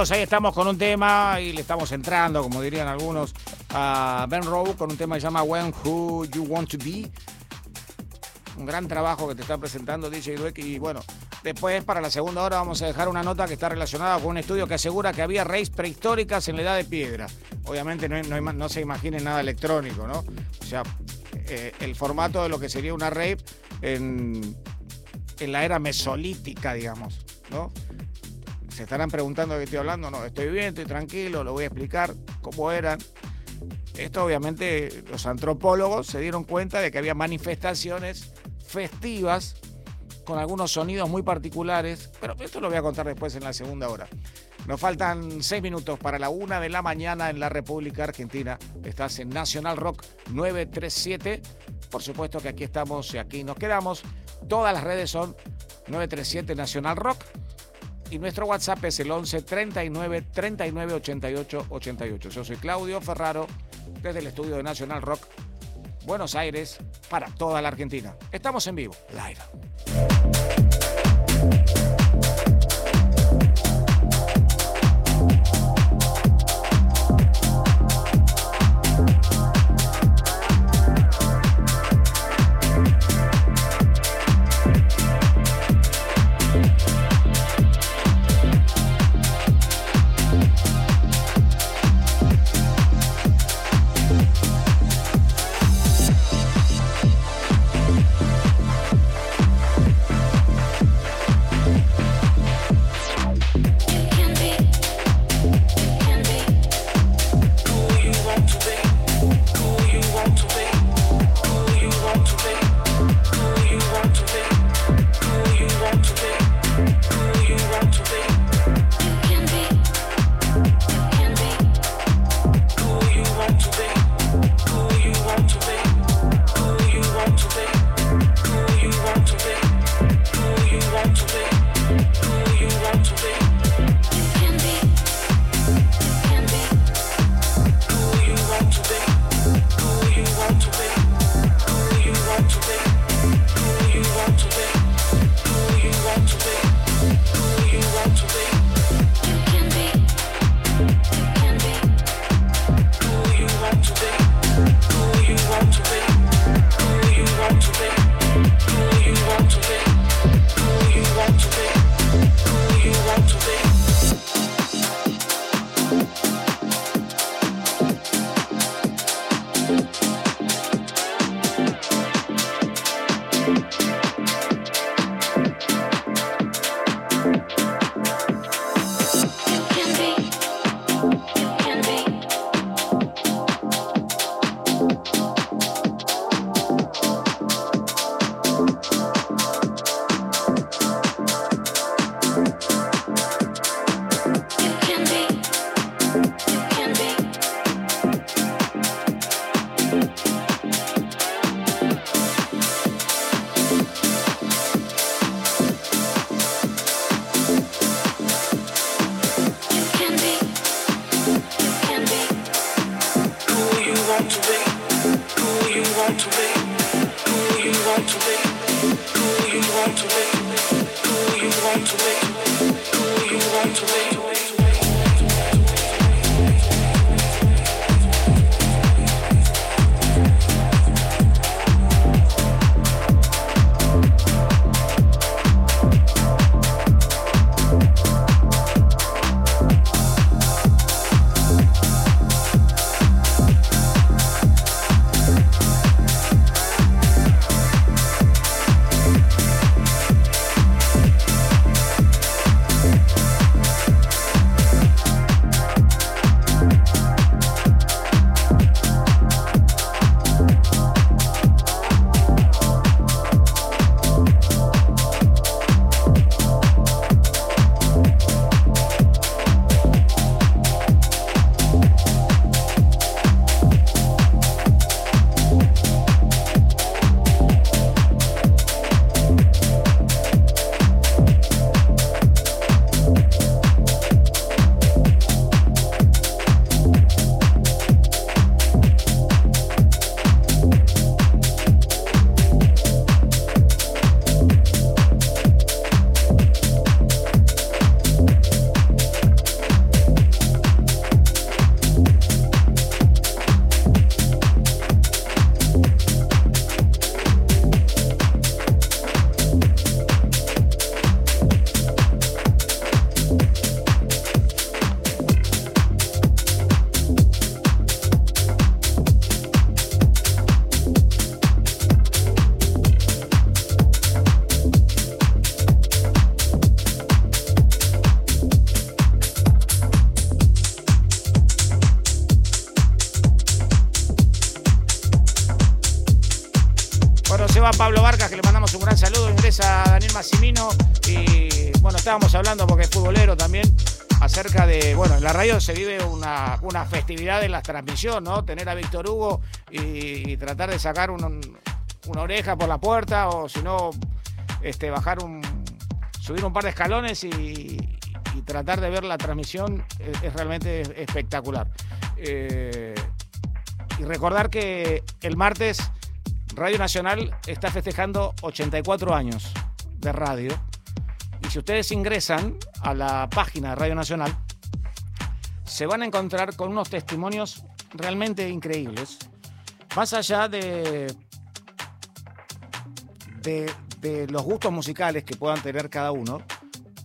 Amigos, ahí estamos con un tema y le estamos entrando, como dirían algunos, a Ben Rowe con un tema que se llama When Who You Want to Be. Un gran trabajo que te está presentando DJ Dweck y bueno, después para la segunda hora vamos a dejar una nota que está relacionada con un estudio que asegura que había raíces prehistóricas en la edad de piedra. Obviamente no, se imagine nada electrónico, ¿no? O sea, eh, el formato de lo que sería una rave en, la era mesolítica, digamos. Se estarán preguntando de qué estoy hablando. No, estoy bien, estoy tranquilo, lo voy a explicar cómo eran. Esto obviamente los antropólogos se dieron cuenta de que había manifestaciones festivas con algunos sonidos muy particulares, pero esto lo voy a contar después en la segunda hora. Nos faltan seis minutos para la una de la mañana en la República Argentina. Estás en Nacional Rock 937. Por supuesto que aquí estamos y aquí nos quedamos. Todas las redes son 937 Nacional Rock. Y nuestro WhatsApp es el 11 39 39 88 88. Yo soy Claudio Ferraro desde el estudio de Nacional Rock, Buenos Aires, para toda la Argentina. Estamos en vivo, live. Se vive una, una festividad en la transmisión, ¿no? Tener a Víctor Hugo y, tratar de sacar un- una oreja por la puerta, o si no, este, bajar un. subir un par de escalones y, tratar de ver la transmisión es, es realmente espectacular. Eh, y recordar que el martes Radio Nacional está festejando 84 años de radio. Y si ustedes ingresan a la página de Radio Nacional, se van a encontrar con unos testimonios realmente increíbles. Más allá de, de, los gustos musicales que puedan tener cada uno,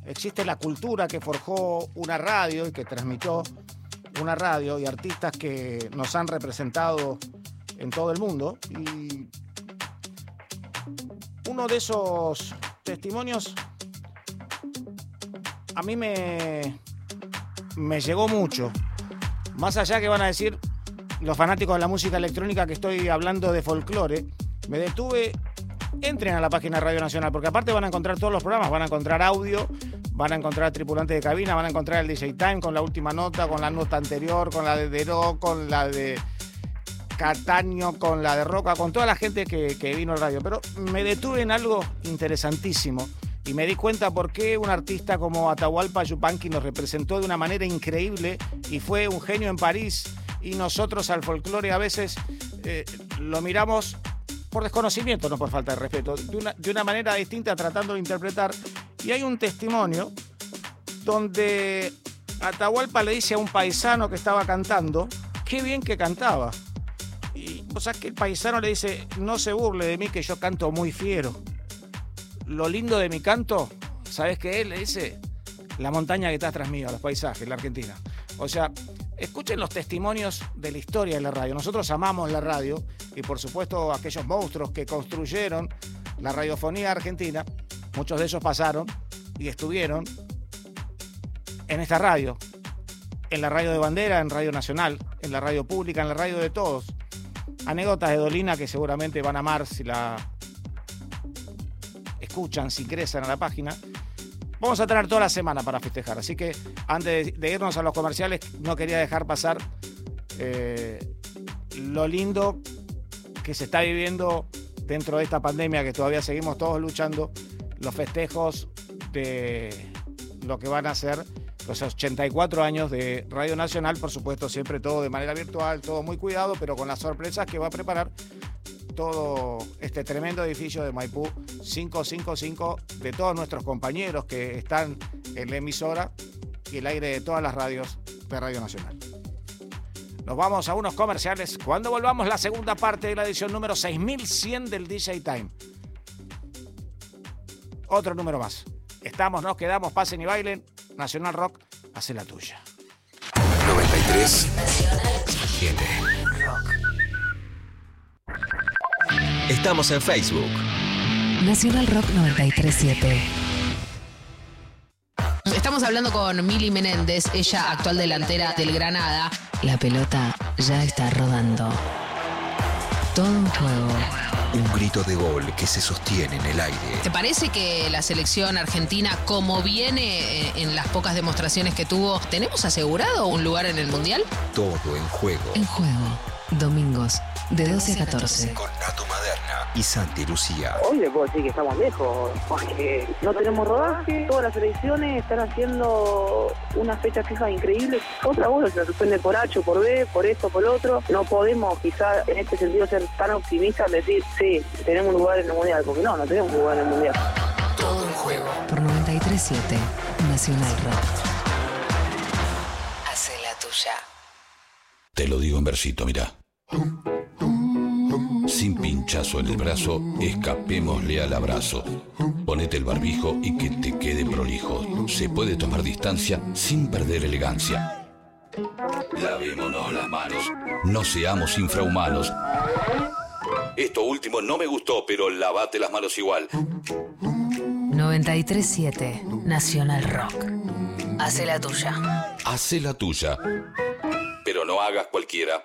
existe la cultura que forjó una radio y que transmitió una radio y artistas que nos han representado en todo el mundo. Y uno de esos testimonios a mí me, me llegó mucho. Más allá que van a decir los fanáticos de la música electrónica que estoy hablando de folclore, me detuve. Entren a la página Radio Nacional, porque aparte van a encontrar todos los programas, van a encontrar audio, van a encontrar tripulante de cabina, van a encontrar el DJ Time con la última nota, con la nota anterior, con la de Deró, con la de Cataño, con la de Roca, con toda la gente que, que vino al radio. Pero me detuve en algo interesantísimo y me di cuenta por qué un artista como Atahualpa Yupanqui nos representó de una manera increíble y fue un genio en París y nosotros al folclore a veces eh, lo miramos por desconocimiento, no por falta de respeto, de una, manera distinta tratando de interpretar. Y hay un testimonio donde Atahualpa le dice a un paisano que estaba cantando, qué bien que cantaba. Y vos sabés que el paisano le dice, no se burle de mí que yo canto muy fiero. Lo lindo de mi canto, ¿sabés qué es? Le dice, la montaña que está atrás mío, los paisajes, la Argentina. O sea, escuchen los testimonios de la historia de la radio. Nosotros amamos la radio y por supuesto aquellos monstruos que construyeron la radiofonía argentina, muchos de ellos pasaron y estuvieron en esta radio, en la radio de bandera, en Radio Nacional, en la radio pública, en la radio de todos. Anécdotas de Dolina que seguramente van a amar si la escuchan, si ingresan a la página. Vamos a tener toda la semana para festejar, así que antes de, irnos a los comerciales, no quería dejar pasar eh, lo lindo que se está viviendo dentro de esta pandemia que todavía seguimos todos luchando, los festejos de lo que van a ser los 84 años de Radio Nacional, por supuesto, siempre todo de manera virtual, todo muy cuidado, pero con las sorpresas que va a preparar todo este tremendo edificio de Maipú 555 de todos nuestros compañeros que están en la emisora y el aire de todas las radios de Radio Nacional. Nos vamos a unos comerciales. Cuando volvamos la segunda parte de la edición número 6100 del DJ Time. Otro número más. Estamos, nos quedamos, pasen y bailen. Nacional Rock, hace la tuya.
93 7. Estamos en Facebook.
Nacional Rock 937. Estamos hablando con Mili Menéndez, ella actual delantera del Granada. La pelota ya está rodando. Todo un juego.
Un grito de gol que se sostiene en el aire.
¿Te parece que la selección argentina, como viene eh, en las pocas demostraciones que tuvo, tenemos asegurado un lugar en el Mundial?
Todo en juego.
En juego. Domingos, de 12 a 14.
Con Nato Maderna y Santi Lucía.
Hoy le puedo decir que estamos lejos, porque no tenemos rodaje, todas las elecciones están haciendo una fecha fija increíble. Otra vez se suspende por H, por B, por esto, por otro. No podemos quizás en este sentido ser tan optimistas, decir, sí, tenemos un lugar en el Mundial, porque no, no tenemos un lugar en el Mundial.
Todo en juego. Por 937 Nacional Rock. Hace la tuya.
Te lo digo en versito, mira. Sin pinchazo en el brazo, escapémosle al abrazo. Ponete el barbijo y que te quede prolijo. Se puede tomar distancia sin perder elegancia. Lavémonos las manos. No seamos infrahumanos. Esto último no me gustó, pero lavate las manos igual.
937 Nacional Rock. Hace la tuya.
Hacé la tuya. Pero no hagas cualquiera.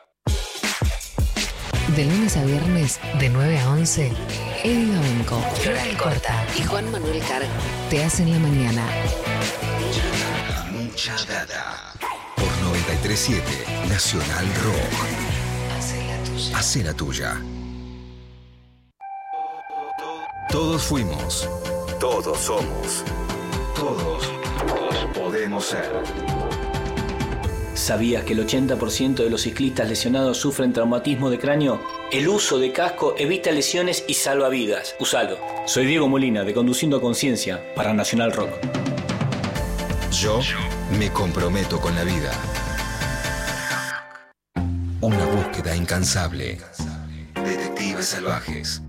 De lunes a viernes de 9 a 11, Eddie Domenco, Floral Corta y Juan Manuel Carg te hacen la mañana.
Mucha data. Por 937 Nacional Rock. Hace la tuya. Todos fuimos. Todos somos. Todos, todos podemos ser.
¿Sabías que el 80% de los ciclistas lesionados sufren traumatismo de cráneo? El uso de casco evita lesiones y salva vidas. Usalo. Soy Diego Molina de Conduciendo a Conciencia para Nacional Rock.
Yo me comprometo con la vida. Una búsqueda incansable. Detectives salvajes.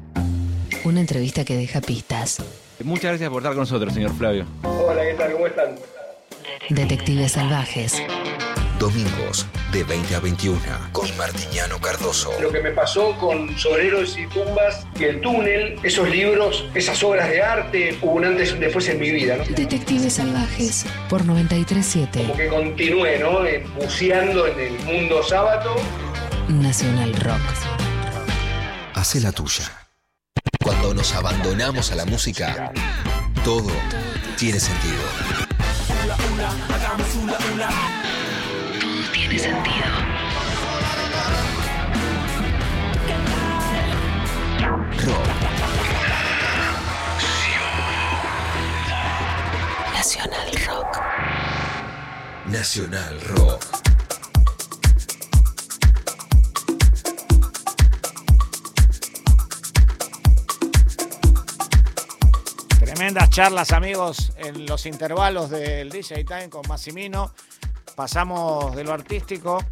Una entrevista que deja pistas.
Muchas gracias por estar con nosotros, señor Flavio.
Hola, ¿qué tal? ¿Cómo están?
Detectives salvajes.
Domingos de 20 a 21 con Martiñano Cardoso.
Lo que me pasó con Soreros y Tumbas y El Túnel, esos libros, esas obras de arte, hubo un antes y un después en mi vida, ¿no?
Detectives salvajes por 937
Como que continué, ¿no? Eh, Buceando en el mundo sábado.
Nacional Rock.
Hace la tuya. Cuando nos abandonamos a la música, todo tiene sentido.
Tiene sentido.
Rock.
Nacional Rock.
Nacional Rock.
Tremendas charlas, amigos, en los intervalos del DJ Time con Massimino. Pasamos de lo artístico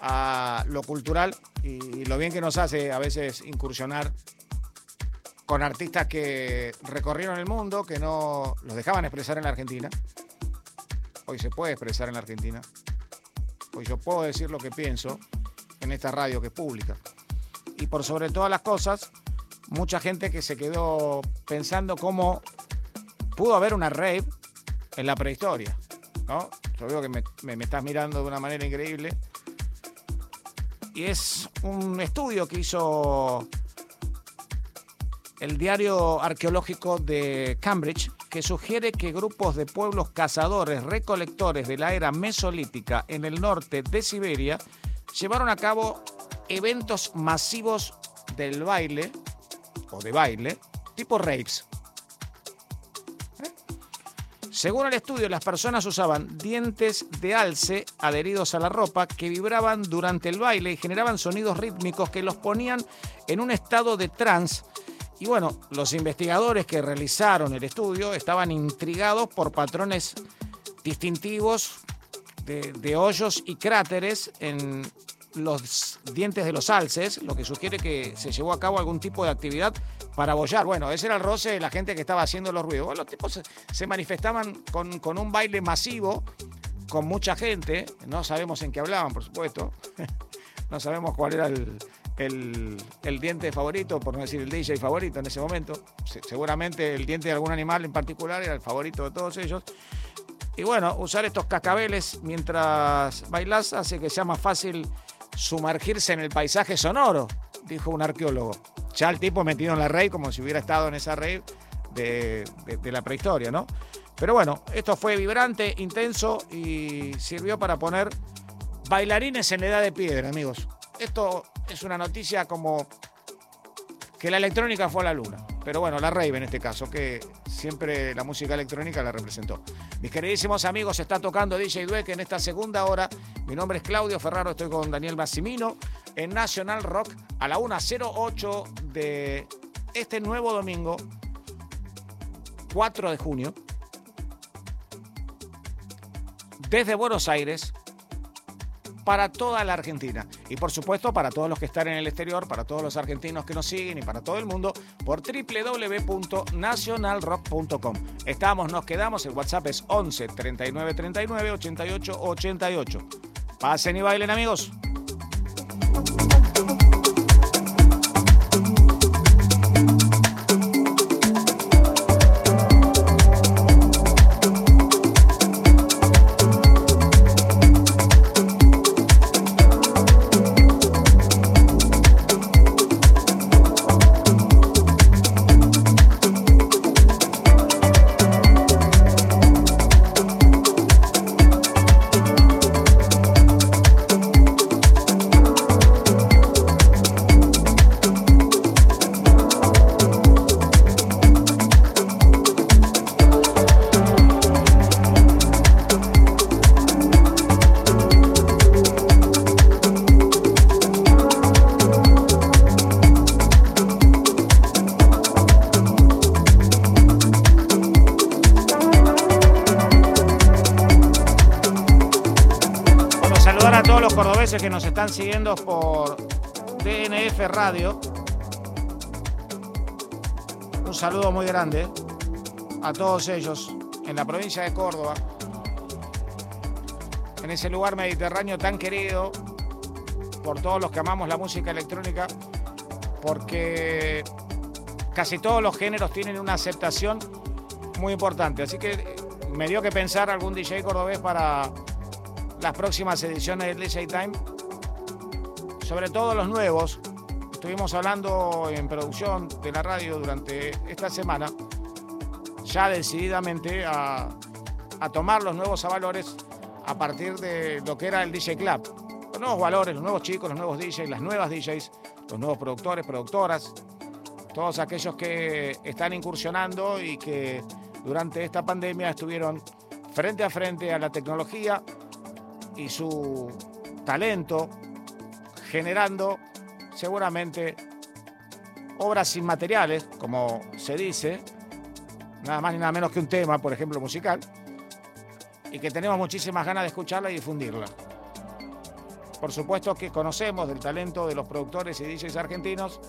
a lo cultural y lo bien que nos hace a veces incursionar con artistas que recorrieron el mundo, que no los dejaban expresar en la Argentina. Hoy se puede expresar en la Argentina. Hoy yo puedo decir lo que pienso en esta radio que es pública. Y por sobre todas las cosas, mucha gente que se quedó pensando cómo pudo haber una rave en la prehistoria. ¿no? Veo que me, me- estás mirando de una manera increíble. Y es un estudio que hizo el diario arqueológico de Cambridge, que sugiere que grupos de pueblos cazadores recolectores de la era mesolítica en el norte de Siberia llevaron a cabo eventos masivos del baile, o de baile, tipo raves. Según el estudio, las personas usaban dientes de alce adheridos a la ropa que vibraban durante el baile y generaban sonidos rítmicos que los ponían en un estado de trance. Y bueno, los investigadores que realizaron el estudio estaban intrigados por patrones distintivos de, de hoyos y cráteres en los dientes de los alces, lo que sugiere que se llevó a cabo algún tipo de actividad para bollar. Bueno, ese era el roce de la gente que estaba haciendo los ruidos. Los tipos se, manifestaban con, con un baile masivo, con mucha gente. No sabemos en qué hablaban, por supuesto. no sabemos cuál era el, el- diente favorito, por no decir el DJ favorito en ese momento. Se- seguramente el diente de algún animal en particular era el favorito de todos ellos. Y bueno, usar estos cascabeles mientras bailas hace que sea más fácil sumergirse en el paisaje sonoro, dijo un arqueólogo. Ya el tipo metido en la rey como si hubiera estado en esa rey de, de- de la prehistoria, ¿no? Pero bueno, esto fue vibrante, intenso y sirvió para poner bailarines en la edad de piedra, amigos. Esto es una noticia como que la electrónica fue a la luna. Pero bueno, la rave en este caso, que siempre la música electrónica la representó. Mis queridísimos amigos, está tocando DJ Dweck en esta segunda hora. Mi nombre es Claudio Ferraro, estoy con Daniel Massimino en National Rock a la 1.08 de este nuevo domingo, 4 de junio, desde Buenos Aires para toda la Argentina. Y por supuesto para todos los que están en el exterior, para todos los argentinos que nos siguen y para todo el mundo por www.nacionalrock.com. Estamos, nos quedamos, el WhatsApp es 11 39 39 88 88. Pasen y bailen amigos. Un saludo muy grande a todos ellos en la provincia de Córdoba, en ese lugar mediterráneo tan querido por todos los que amamos la música electrónica, porque casi todos los géneros tienen una aceptación muy importante. Así que me dio que pensar algún DJ cordobés para las próximas ediciones del DJ Time, sobre todo los nuevos. Estuvimos hablando en producción de la radio durante esta semana, ya decididamente a, a tomar los nuevos valores a partir de lo que era el DJ Club. Los nuevos valores, los nuevos chicos, los nuevos DJs, las nuevas DJs, los nuevos productores, productoras, todos aquellos que están incursionando y que durante esta pandemia estuvieron frente a frente a la tecnología y su talento, generando seguramente obras inmateriales, como se dice, nada más ni nada menos que un tema, por ejemplo, musical, y que tenemos muchísimas ganas de escucharla y difundirla. Por supuesto que conocemos del talento de los productores y DJs argentinos,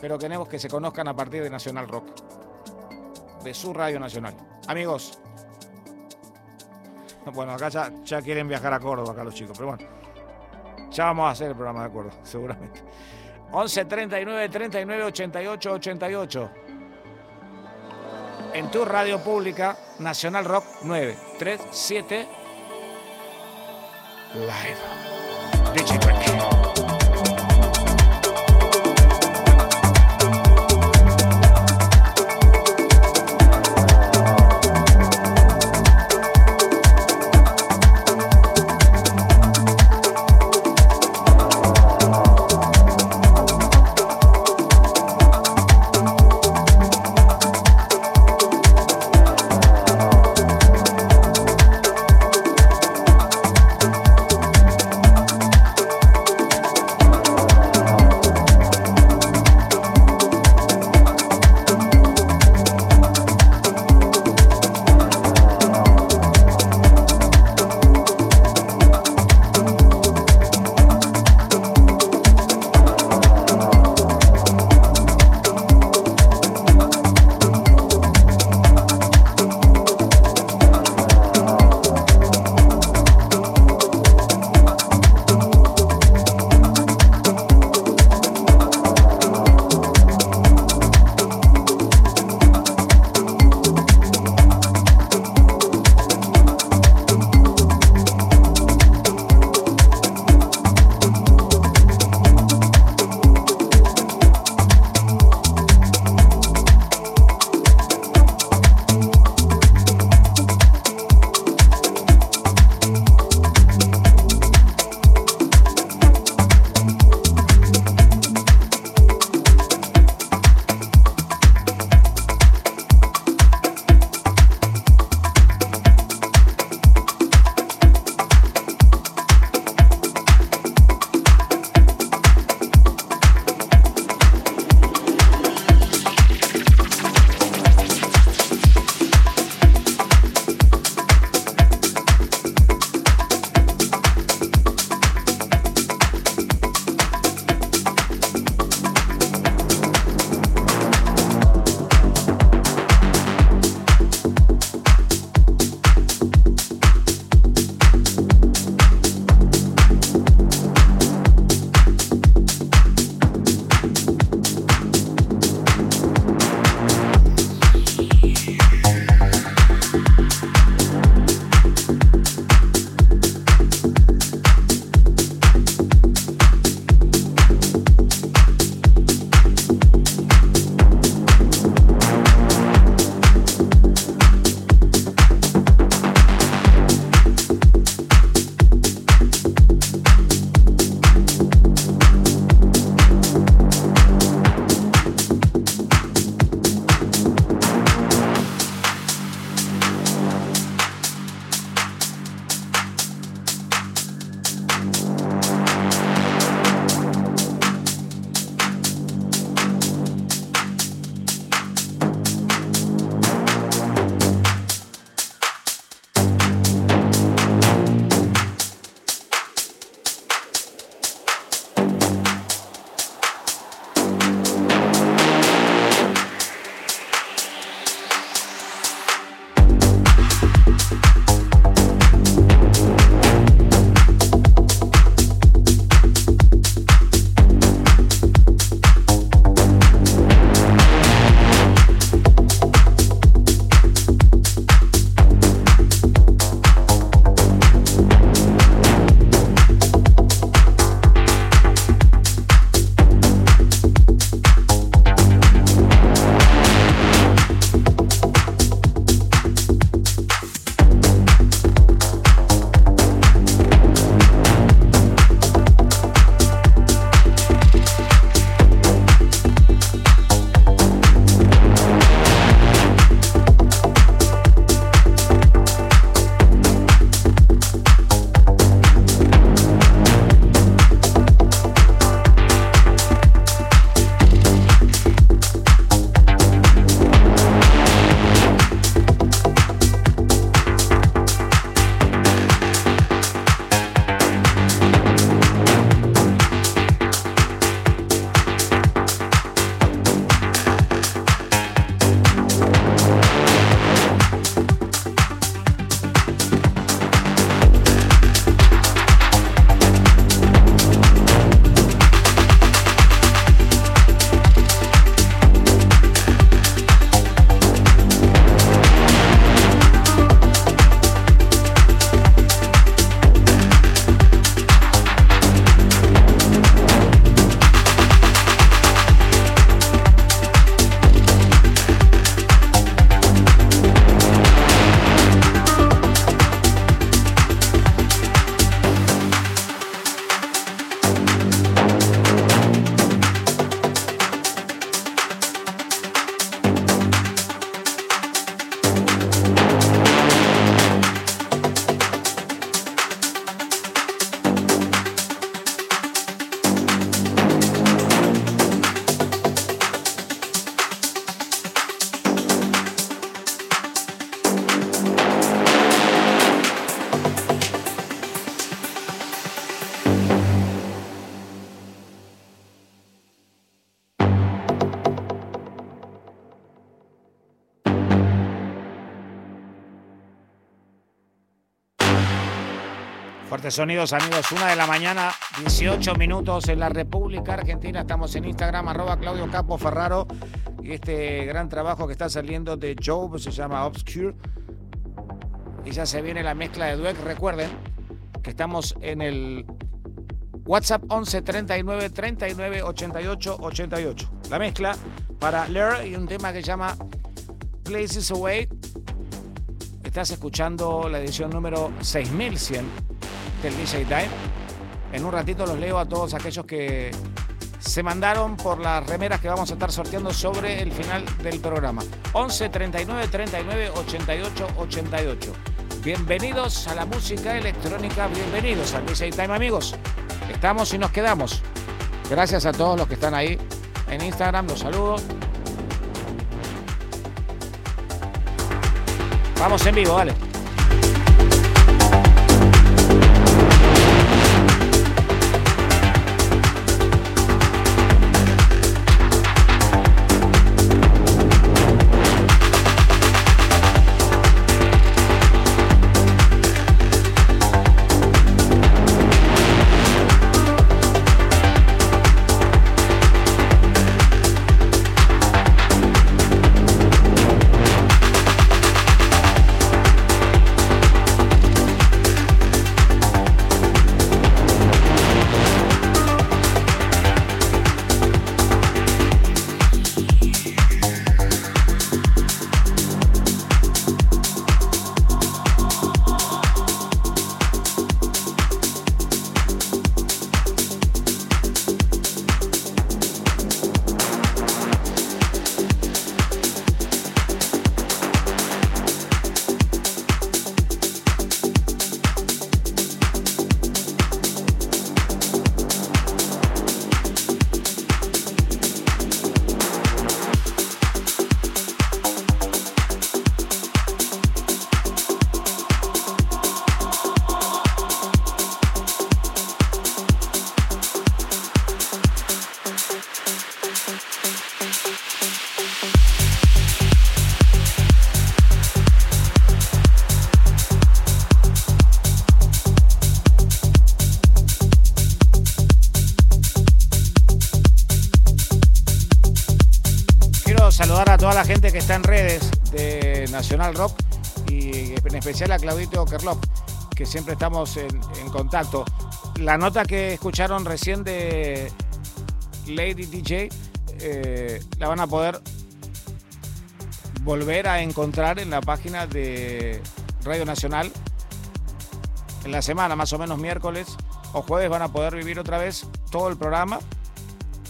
pero queremos que se conozcan a partir de Nacional Rock, de su radio nacional. Amigos, bueno, acá ya, ya quieren viajar a Córdoba, acá los chicos, pero bueno, ya vamos a hacer el programa de acuerdo, seguramente. 11 39 39 88 88. En tu radio pública, Nacional Rock 937 Live. DJ Sonidos, amigos. Una de la mañana, 18 minutos en la República Argentina. Estamos en Instagram, arroba Claudio Capo Ferraro. Y este gran trabajo que está saliendo de Joe se llama Obscure. Y ya se viene la mezcla de Dweck. Recuerden que estamos en el WhatsApp 11 39 39 88 88. La mezcla para Lear y un tema que se llama Places Away. Estás escuchando la edición número 6100 del DJ Time. En un ratito los leo a todos aquellos que se mandaron por las remeras que vamos a estar sorteando sobre el final del programa. 11 39 39 88 88. Bienvenidos a la música electrónica, bienvenidos al DJ Time amigos. Estamos y nos quedamos. Gracias a todos los que están ahí en Instagram, los saludo. Vamos en vivo, vale. Claudito Kerlop, que siempre estamos en, contacto. La nota que escucharon recién de Lady DJ eh, la van a poder volver a encontrar en la página de Radio Nacional. En la semana, más o menos miércoles o jueves, van a poder vivir otra vez todo el programa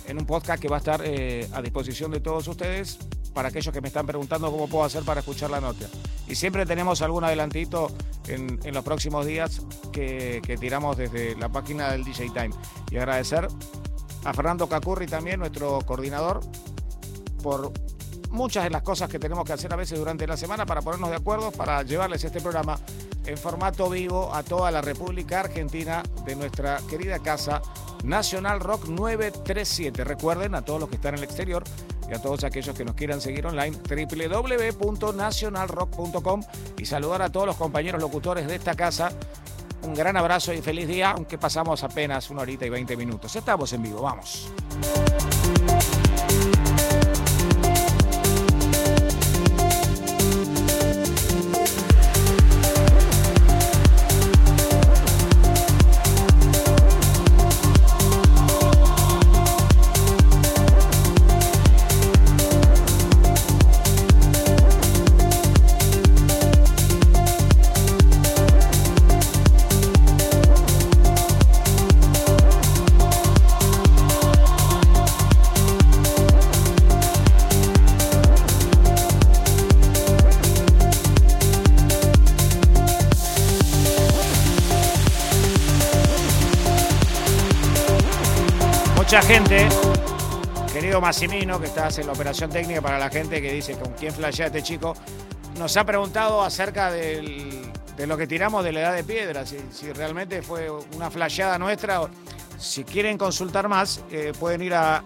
en un podcast que va a estar eh, a disposición de todos ustedes para aquellos que me están preguntando cómo puedo hacer para escuchar la nota. Y siempre tenemos algún adelantito en, los próximos días que, que tiramos desde la página del DJ Time. Y agradecer a Fernando Cacurri también, nuestro coordinador, por muchas de las cosas que tenemos que hacer a veces durante la semana para ponernos de acuerdo, para llevarles este programa en formato vivo a toda la República Argentina de nuestra querida casa Nacional Rock 937. Recuerden a todos los que están en el exterior y a todos aquellos que nos quieran seguir online, www.nacionalrock.com y saludar a todos los compañeros locutores de esta casa. Un gran abrazo y feliz día, aunque pasamos apenas una horita y 20 minutos. Estamos en vivo, vamos. Mucha gente, querido Massimino, que estás en la operación técnica para la gente que dice con quién flashea este chico, nos ha preguntado acerca de lo que tiramos de la edad de piedra, si, realmente fue una flasheada nuestra. Si quieren consultar más, eh, pueden ir a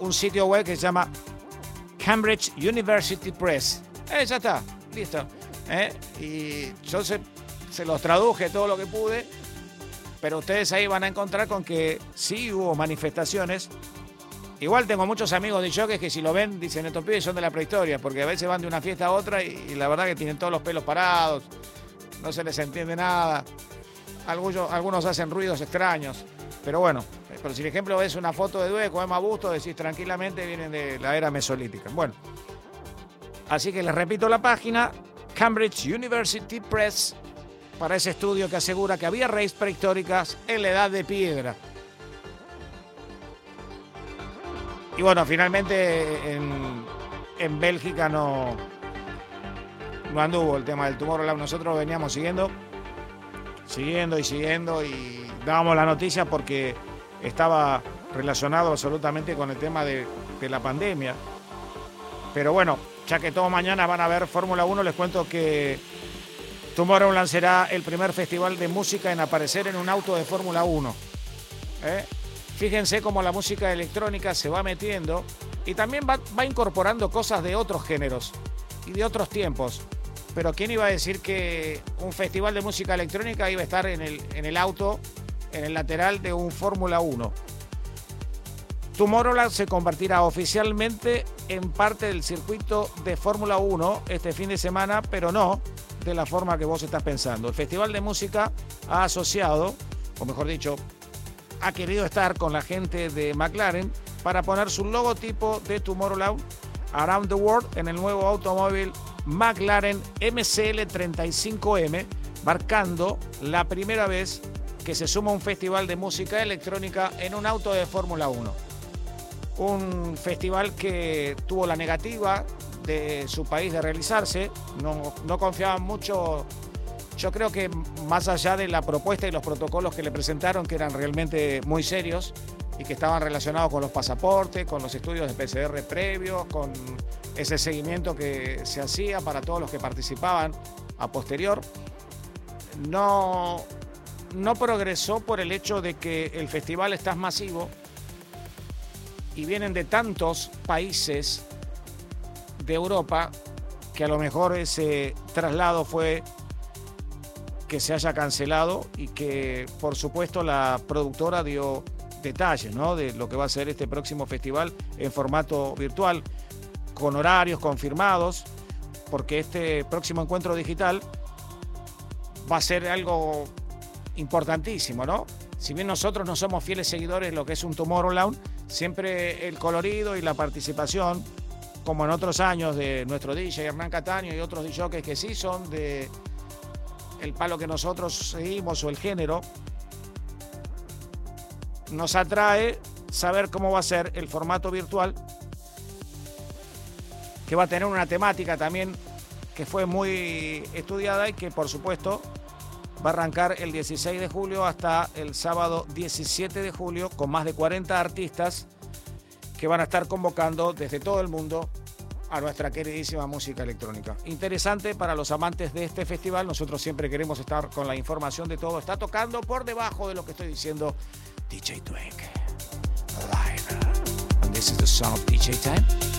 un sitio web que se llama Cambridge University Press. Eh, ya está, listo. Eh, Y yo se los traduje todo lo que pude, pero ustedes ahí van a encontrar con que sí hubo manifestaciones. Igual tengo muchos amigos de jockeys que si lo ven dicen estos pibes son de la prehistoria, porque a veces van de una fiesta a otra y, la verdad que tienen todos los pelos parados, no se les entiende nada. Algunos, algunos hacen ruidos extraños, pero bueno, pero si el ejemplo es una foto de Due con Emma Busto, decís tranquilamente vienen de la era mesolítica. Bueno, así que les repito la página, Cambridge University Press, para ese estudio que asegura que había raíces prehistóricas en la edad de piedra. Y bueno, finalmente en, en Bélgica no, no anduvo el tema del tumor. Nosotros veníamos siguiendo, siguiendo y siguiendo y dábamos la noticia porque estaba relacionado absolutamente con el tema de, de la pandemia. Pero bueno, ya que todos mañana van a ver Fórmula 1, les cuento que Tomorrowland será el primer festival de música en aparecer en un auto de Fórmula 1. ¿Eh? Fíjense cómo la música electrónica se va metiendo y también va, incorporando cosas de otros géneros y de otros tiempos. Pero ¿quién iba a decir que un festival de música electrónica iba a estar en el, en el auto, en el lateral de un Fórmula 1? Tomorrowland se convertirá oficialmente en parte del circuito de Fórmula 1 este fin de semana, pero no de la forma que vos estás pensando. El Festival de Música ha asociado, o mejor dicho, ha querido estar con la gente de McLaren para poner su logotipo de Tomorrowland Around the World en el nuevo automóvil McLaren MCL35M, marcando la primera vez que se suma un festival de música electrónica en un auto de Fórmula 1. Un festival que tuvo la negativa de su país de realizarse, no, no confiaban mucho yo creo que más allá de la propuesta y los protocolos que le presentaron, que eran realmente muy serios y que estaban relacionados con los pasaportes, con los estudios de PCR previos, con ese seguimiento que se hacía para todos los que participaban a posterior, no, no progresó por el hecho de que el festival es tan masivo y vienen de tantos países de Europa que a lo mejor ese traslado fue que se haya cancelado y que por supuesto la productora dio detalles ¿no? de lo que va a ser este próximo festival en formato virtual, con horarios confirmados, porque este próximo encuentro digital va a ser algo importantísimo, ¿no? Si bien nosotros no somos fieles seguidores de lo que es un Tomorrowland, siempre el colorido y la participación, como en otros años de nuestro DJ Hernán Cataño y otros DJs que sí son de el palo que nosotros seguimos o el género, nos atrae saber cómo va a ser el formato virtual, que va a tener una temática también que fue muy estudiada y que por supuesto va a arrancar el 16 de julio hasta el sábado 17 de julio con más de 40 artistas que van a estar convocando desde todo el mundo a nuestra queridísima música electrónica. Interesante para los amantes de este festival. Nosotros siempre queremos estar con la información de todo. Está tocando por debajo de lo que estoy diciendo DJ Twig. Live. And this is the of DJ Time.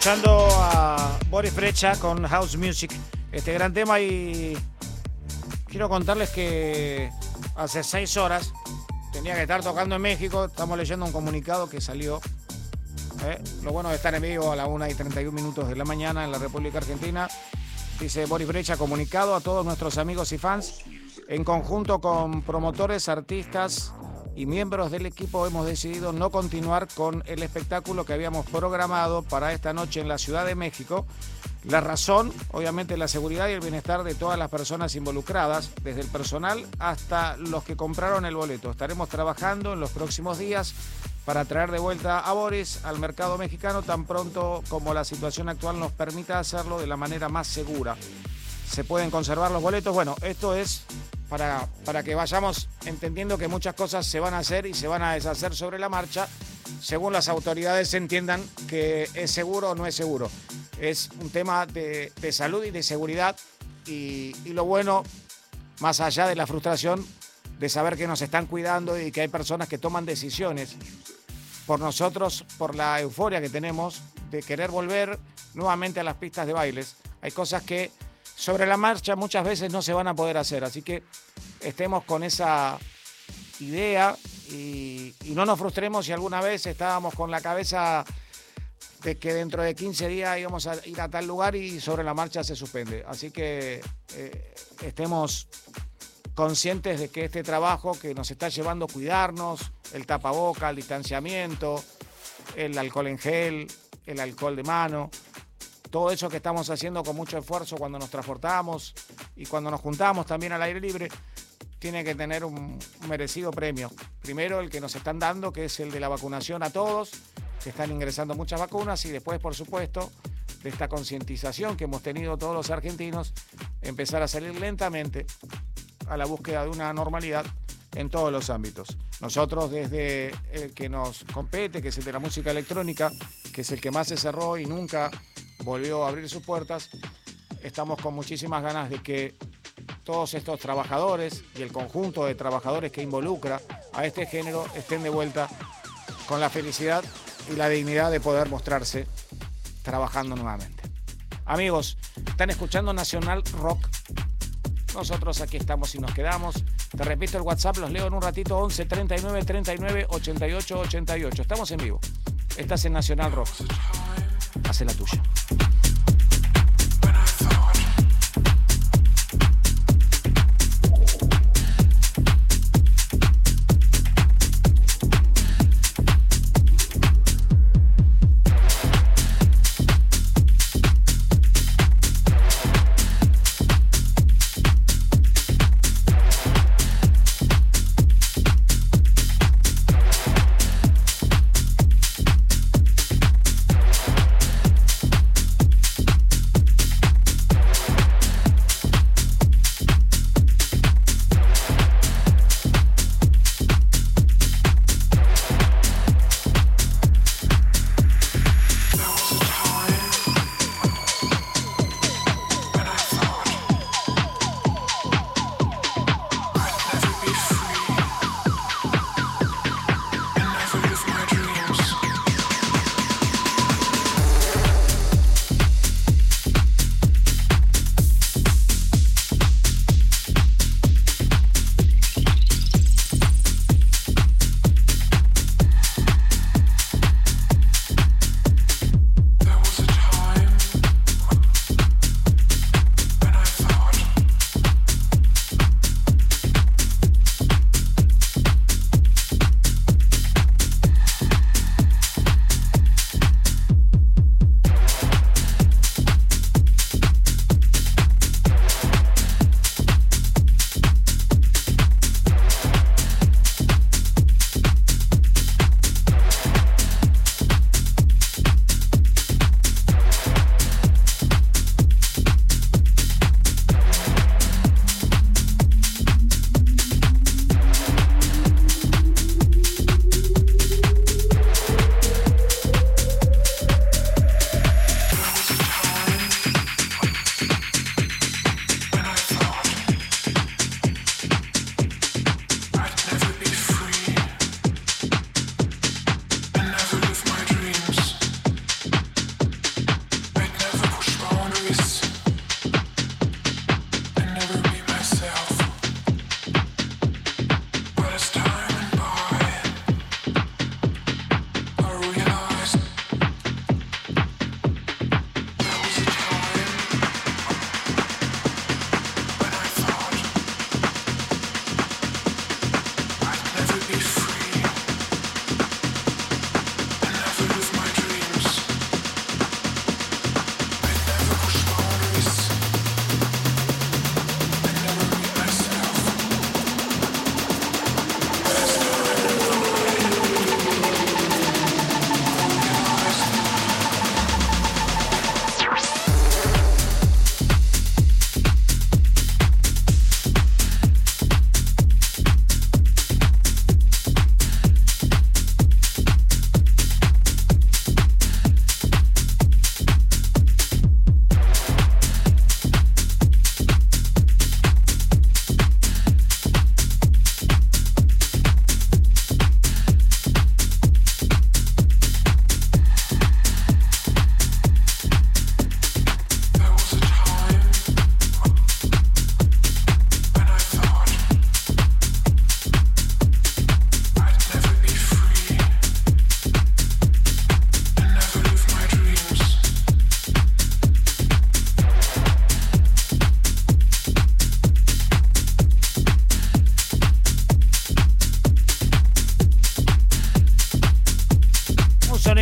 Escuchando a Boris Brecha con House Music, este gran tema y quiero contarles que hace seis horas tenía que estar tocando en México, estamos leyendo un comunicado que salió. ¿eh? Lo bueno de estar en vivo a la 1 y 31 minutos de la mañana en la República Argentina. Dice Boris Brecha, comunicado a todos nuestros amigos y fans, en conjunto con promotores, artistas, y miembros del equipo hemos decidido no continuar con el espectáculo que habíamos programado para esta noche en la Ciudad de México. La razón, obviamente, la seguridad y el bienestar de todas las personas involucradas, desde el personal hasta los que compraron el boleto. Estaremos trabajando en los próximos días para traer de vuelta a Boris al mercado mexicano tan pronto como la situación actual nos permita hacerlo de la manera más segura. ¿Se pueden conservar los boletos? Bueno, esto es para, para que vayamos entendiendo que muchas cosas se van a hacer y se van a deshacer sobre la marcha según las autoridades entiendan que es seguro o no es seguro. Es un tema de, salud y de seguridad y, y, lo bueno, más allá de la frustración, de saber que nos están cuidando y que hay personas que toman decisiones por nosotros, por la euforia que tenemos de querer volver nuevamente a las pistas de bailes. Hay cosas que sobre la marcha muchas veces no se van a poder hacer. Así que estemos con esa idea y, no nos frustremos si alguna vez estábamos con la cabeza de que dentro de 15 días íbamos a ir a tal lugar y sobre la marcha se suspende. Así que eh, estemos conscientes de que este trabajo que nos está llevando a cuidarnos, el tapaboca, el distanciamiento, el alcohol en gel, el alcohol de mano, todo eso que estamos haciendo con mucho esfuerzo cuando nos transportamos y cuando nos juntamos también al aire libre, tiene que tener un, merecido premio. Primero el que nos están dando, que es el de la vacunación a todos, que están ingresando muchas vacunas, y después, por supuesto, de esta concientización que hemos tenido todos los argentinos, empezar a salir lentamente a la búsqueda de una normalidad en todos los ámbitos. Nosotros desde el que nos compete, que es el de la música electrónica, que es el que más se cerró y nunca volvió a abrir sus puertas. Estamos con muchísimas ganas de que todos estos trabajadores y el conjunto de trabajadores que involucra a este género estén de vuelta con la felicidad y la dignidad de poder mostrarse trabajando nuevamente. Amigos, están escuchando Nacional Rock. Nosotros aquí estamos y nos quedamos. Te repito el WhatsApp, los leo en un ratito 11 39 39 88 88. Estamos en vivo. Estás en Nacional Rock. Hace la tuya.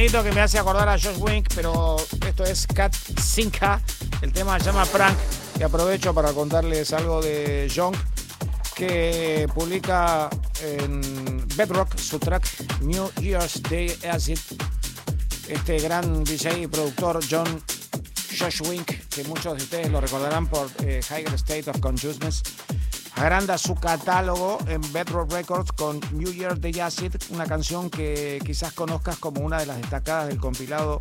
Que me hace acordar a Josh Wink, pero esto es Cat Sinka. El tema se llama Prank. Y aprovecho para contarles algo de John, que publica en Bedrock su track New Year's Day Acid. Este gran DJ y productor John Josh Wink, que muchos de ustedes lo recordarán por eh, Higher State of Consciousness, agranda su catálogo en Bedrock Records con New Year's Day Acid, una canción que quizás conozcas como una de las destacadas del compilado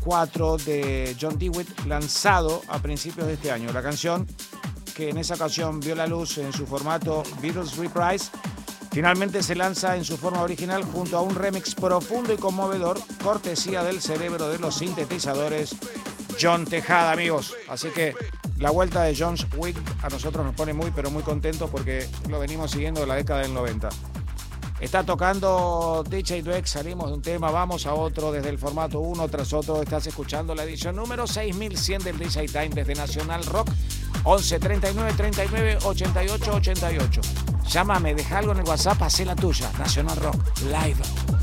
4 de John Dewitt, lanzado a principios de este año. La canción, que en esa ocasión vio la luz en su formato Beatles Reprise, finalmente se lanza en su forma original junto a un remix profundo y conmovedor, cortesía del cerebro de los sintetizadores John Tejada, amigos. Así que la vuelta de John Wick a nosotros nos pone muy, pero muy contentos porque lo venimos siguiendo de la década del 90. Está tocando DJ Dweck, salimos de un tema, vamos a otro desde el formato uno tras otro. Estás escuchando la edición número 6100 del DJ Time desde Nacional Rock 11 39 39 88 88. Llámame, deja algo en el WhatsApp, hacé la tuya. Nacional Rock Live.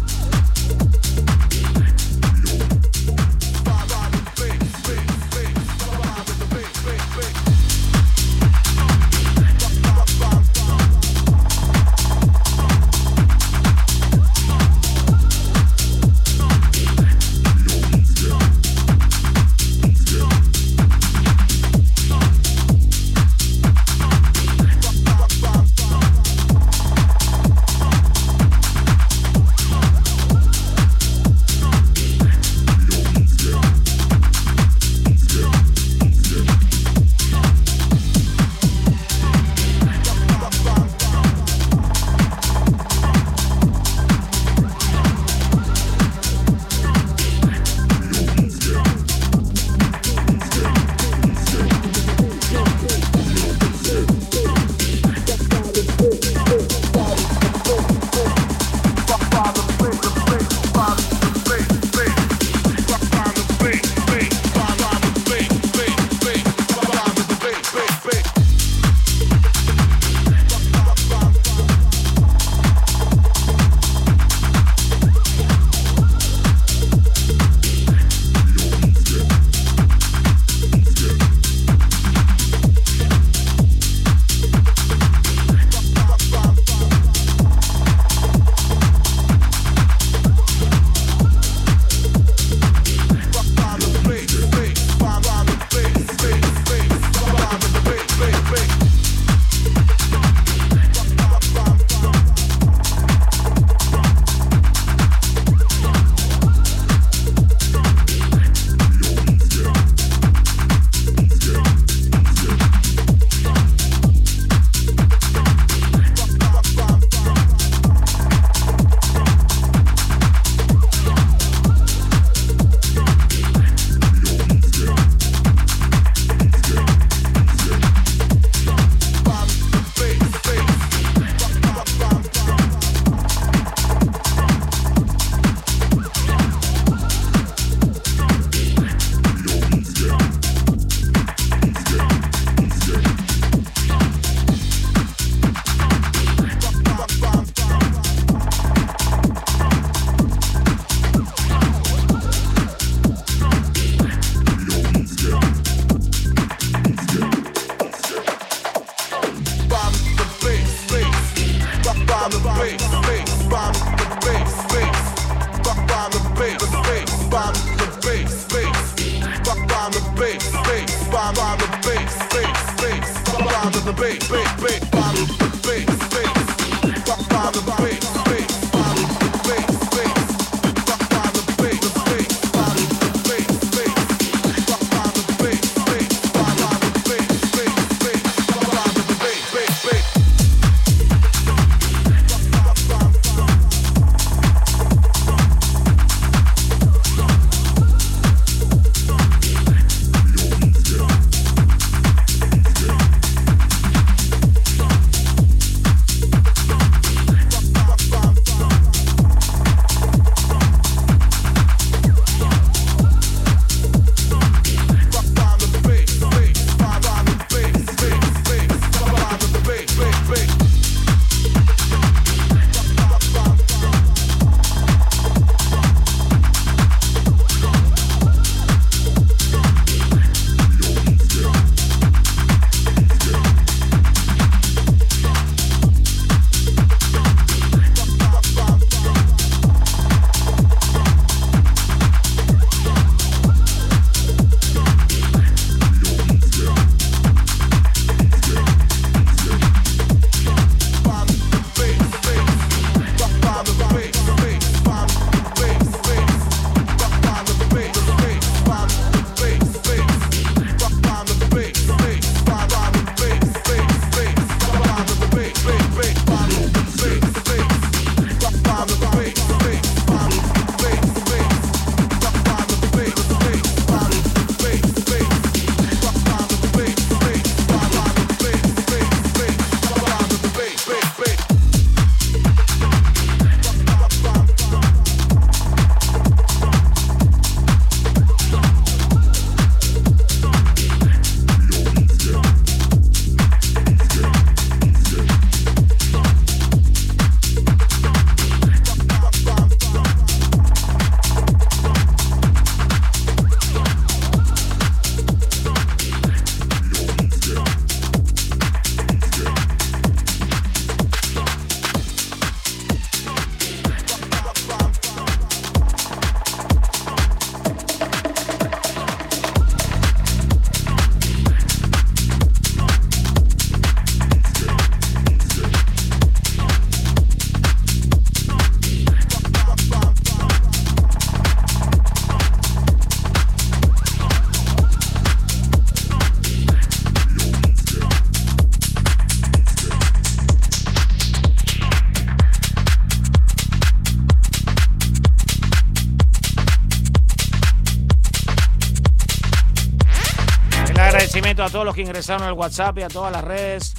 Que ingresaron al WhatsApp y a todas las redes.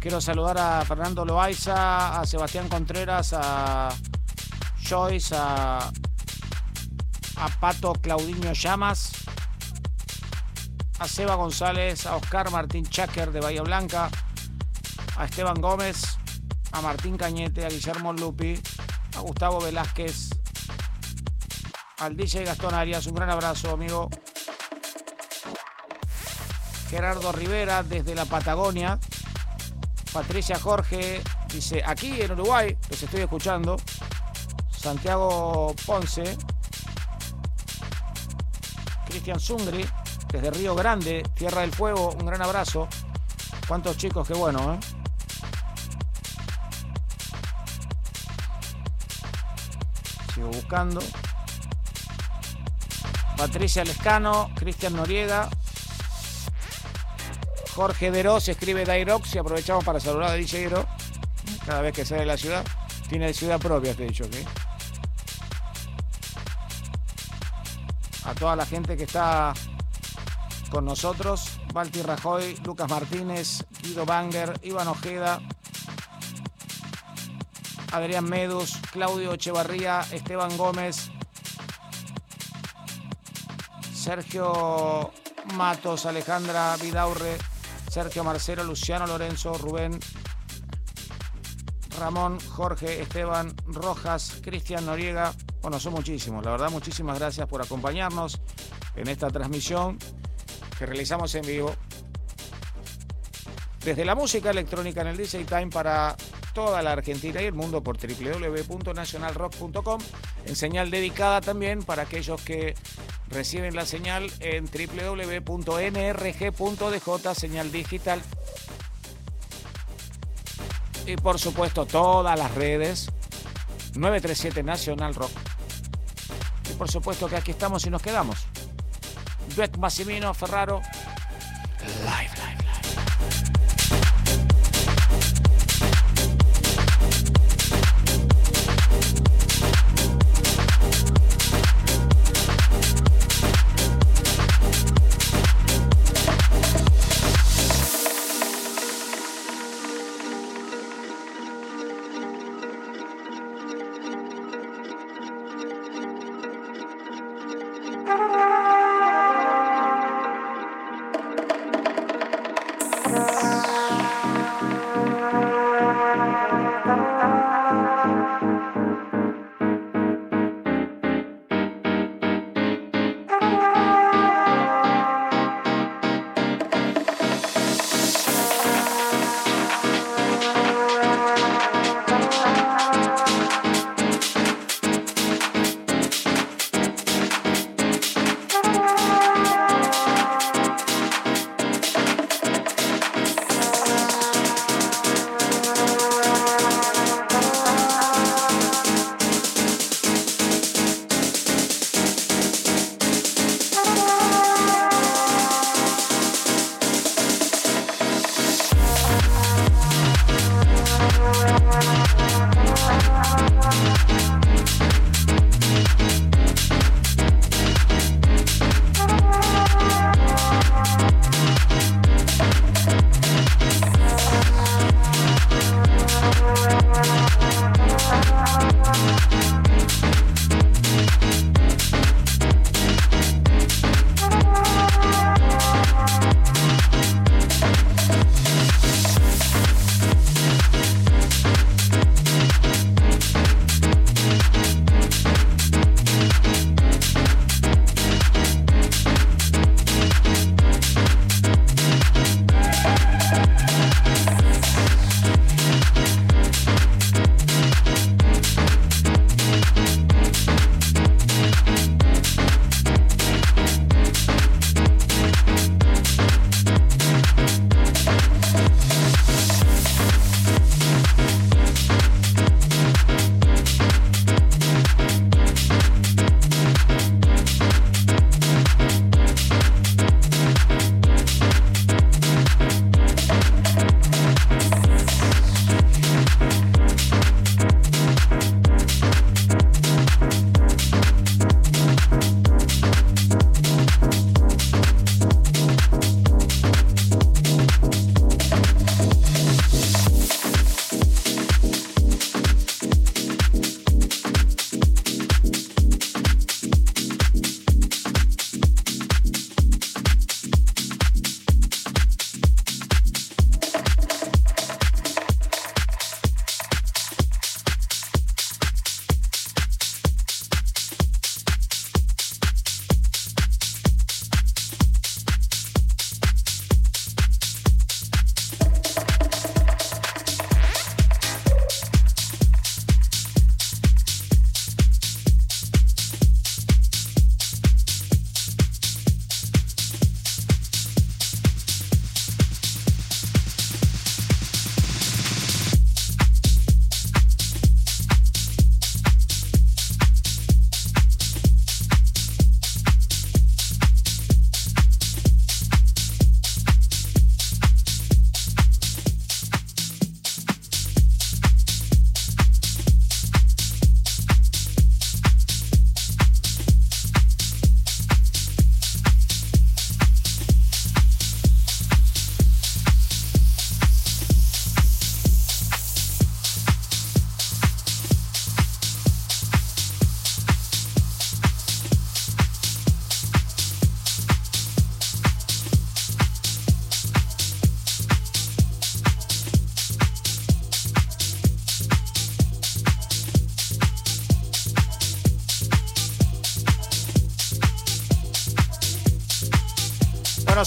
Quiero saludar a Fernando Loaiza, a Sebastián Contreras, a Joyce, a, a Pato Claudinho Llamas, a Seba González, a Oscar Martín Cháquer de Bahía Blanca, a Esteban Gómez, a Martín Cañete, a Guillermo Lupi, a Gustavo Velázquez, al DJ Gastón Arias, un gran abrazo, amigo. Gerardo Rivera desde la Patagonia. Patricia Jorge dice, aquí en Uruguay, los estoy escuchando. Santiago Ponce. Cristian Zungri, desde Río Grande, Tierra del Fuego, un gran abrazo. Cuántos chicos, qué bueno, ¿eh? Sigo buscando. Patricia Lescano, Cristian Noriega, Jorge Deró se escribe Dairox y aprovechamos para saludar a DJ cada vez que sale de la ciudad. Tiene ciudad propia, te he dicho, ¿ok? A toda la gente que está con nosotros, Balti Rajoy, Lucas Martínez, Guido Banger, Iván Ojeda, Adrián Medus, Claudio Echevarría, Esteban Gómez, Sergio Matos, Alejandra Vidaurre, Sergio Marcelo, Luciano Lorenzo, Rubén, Ramón, Jorge, Esteban, Rojas, Cristian Noriega. Bueno, son muchísimos. La verdad, muchísimas gracias por acompañarnos en esta transmisión que realizamos en vivo. Desde la música electrónica en el DJ Time para toda la Argentina y el mundo por www.nacionalrock.com. En señal dedicada también para aquellos que reciben la señal en www.nrg.dj, señal digital. Y por supuesto todas las redes 937 Nacional Rock. Y por supuesto que aquí estamos y nos quedamos. Duet Massimino Ferraro. Live,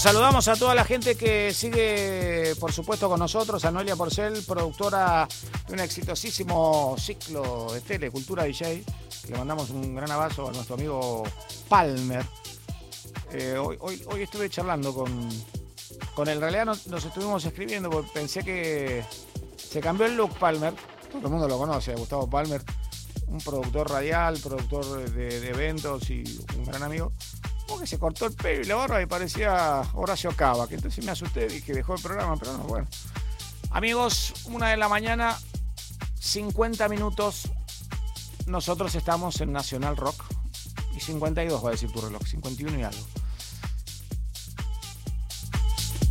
saludamos a toda la gente que sigue, por supuesto, con nosotros. A Noelia Porcel, productora de un exitosísimo ciclo de tele, Cultura DJ. Le mandamos un gran abrazo a nuestro amigo Palmer. Eh, hoy, hoy, hoy estuve charlando con, con él. En realidad nos, estuvimos escribiendo porque pensé que se cambió el look Palmer. Todo el mundo lo conoce, Gustavo Palmer. Un productor radial, productor de eventos y un gran amigo. Que se cortó el pelo y la barba y parecía Horacio Cava, que entonces me asusté y dije dejó el programa, pero no, bueno. Amigos, una de la mañana, 50 minutos. Nosotros estamos en Nacional Rock. Y 52 va a decir tu reloj, 51 y algo.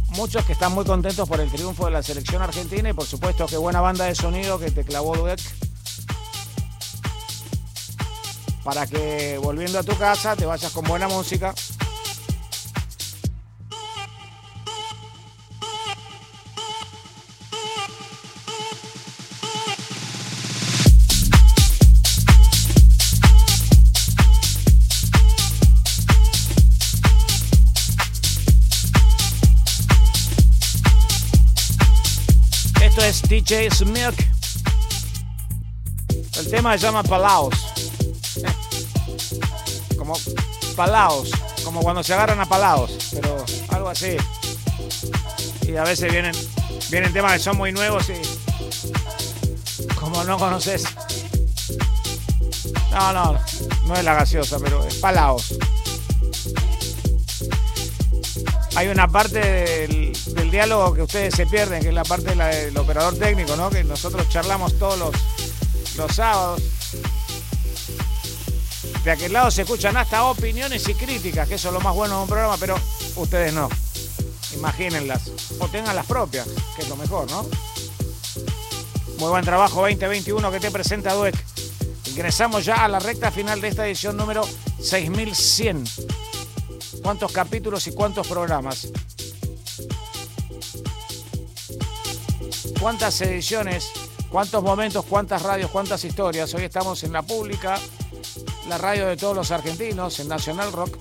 Muchos que están muy contentos por el triunfo de la selección argentina y por supuesto qué buena banda de sonido que te clavó Dweck. Para que volviendo a tu casa te vayas con buena música. Esto es DJ Smirk. El tema se llama Palaos. Como Palaos. Como cuando se agarran a Palaos. Pero algo así. Y a veces vienen, vienen temas que son muy nuevos y. Como no conoces. No, no. No es la gaseosa, pero es Palaos. Hay una parte del, diálogo que ustedes se pierden, que es la parte del operador técnico, ¿no? Que nosotros charlamos todos los, los sábados. De aquel lado se escuchan hasta opiniones y críticas, que eso es lo más bueno de un programa, pero ustedes no. Imagínenlas. O tengan las propias, que es lo mejor, ¿no? Muy buen trabajo 2021 que te presenta Dueck. Ingresamos ya a la recta final de esta edición número 6100. ¿Cuántos capítulos y cuántos programas? ¿Cuántas ediciones? ¿Cuántos momentos? ¿Cuántas radios? ¿Cuántas historias? Hoy estamos en la pública, la radio de todos los argentinos, en Nacional Rock,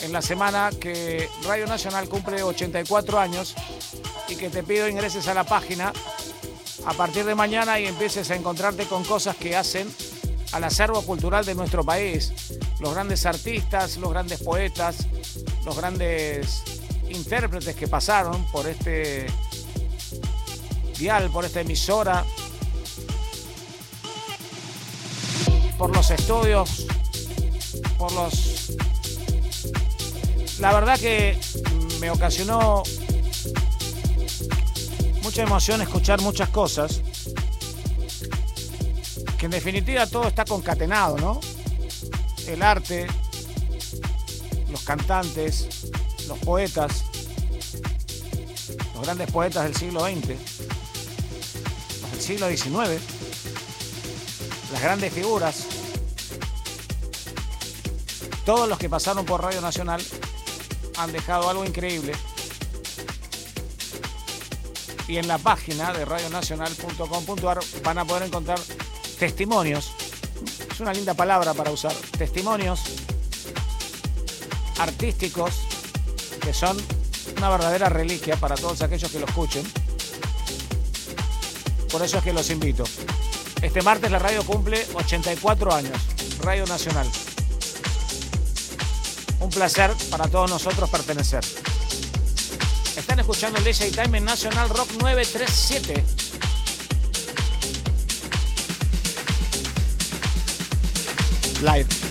en la semana que Radio Nacional cumple 84 años y que te pido ingreses a la página a partir de mañana y empieces a encontrarte con cosas que hacen al acervo cultural de nuestro país. Los grandes artistas, los grandes poetas, los grandes intérpretes que pasaron por este dial, por esta emisora, por los estudios, por los... La verdad que me ocasionó mucha emoción escuchar muchas cosas, que en definitiva todo está concatenado, ¿no? El arte, los cantantes, los poetas, los grandes poetas del siglo XX, del siglo XIX, las grandes figuras, todos los que pasaron por Radio Nacional han dejado algo increíble. Y en la página de radionacional.com.ar van a poder encontrar testimonios. Es una linda palabra para usar. Testimonios artísticos que son una verdadera reliquia para todos aquellos que lo escuchen. Por eso es que los invito. Este martes la radio cumple 84 años. Radio Nacional. Un placer para todos nosotros pertenecer. Están escuchando el DJ Time en Nacional Rock 937. Live.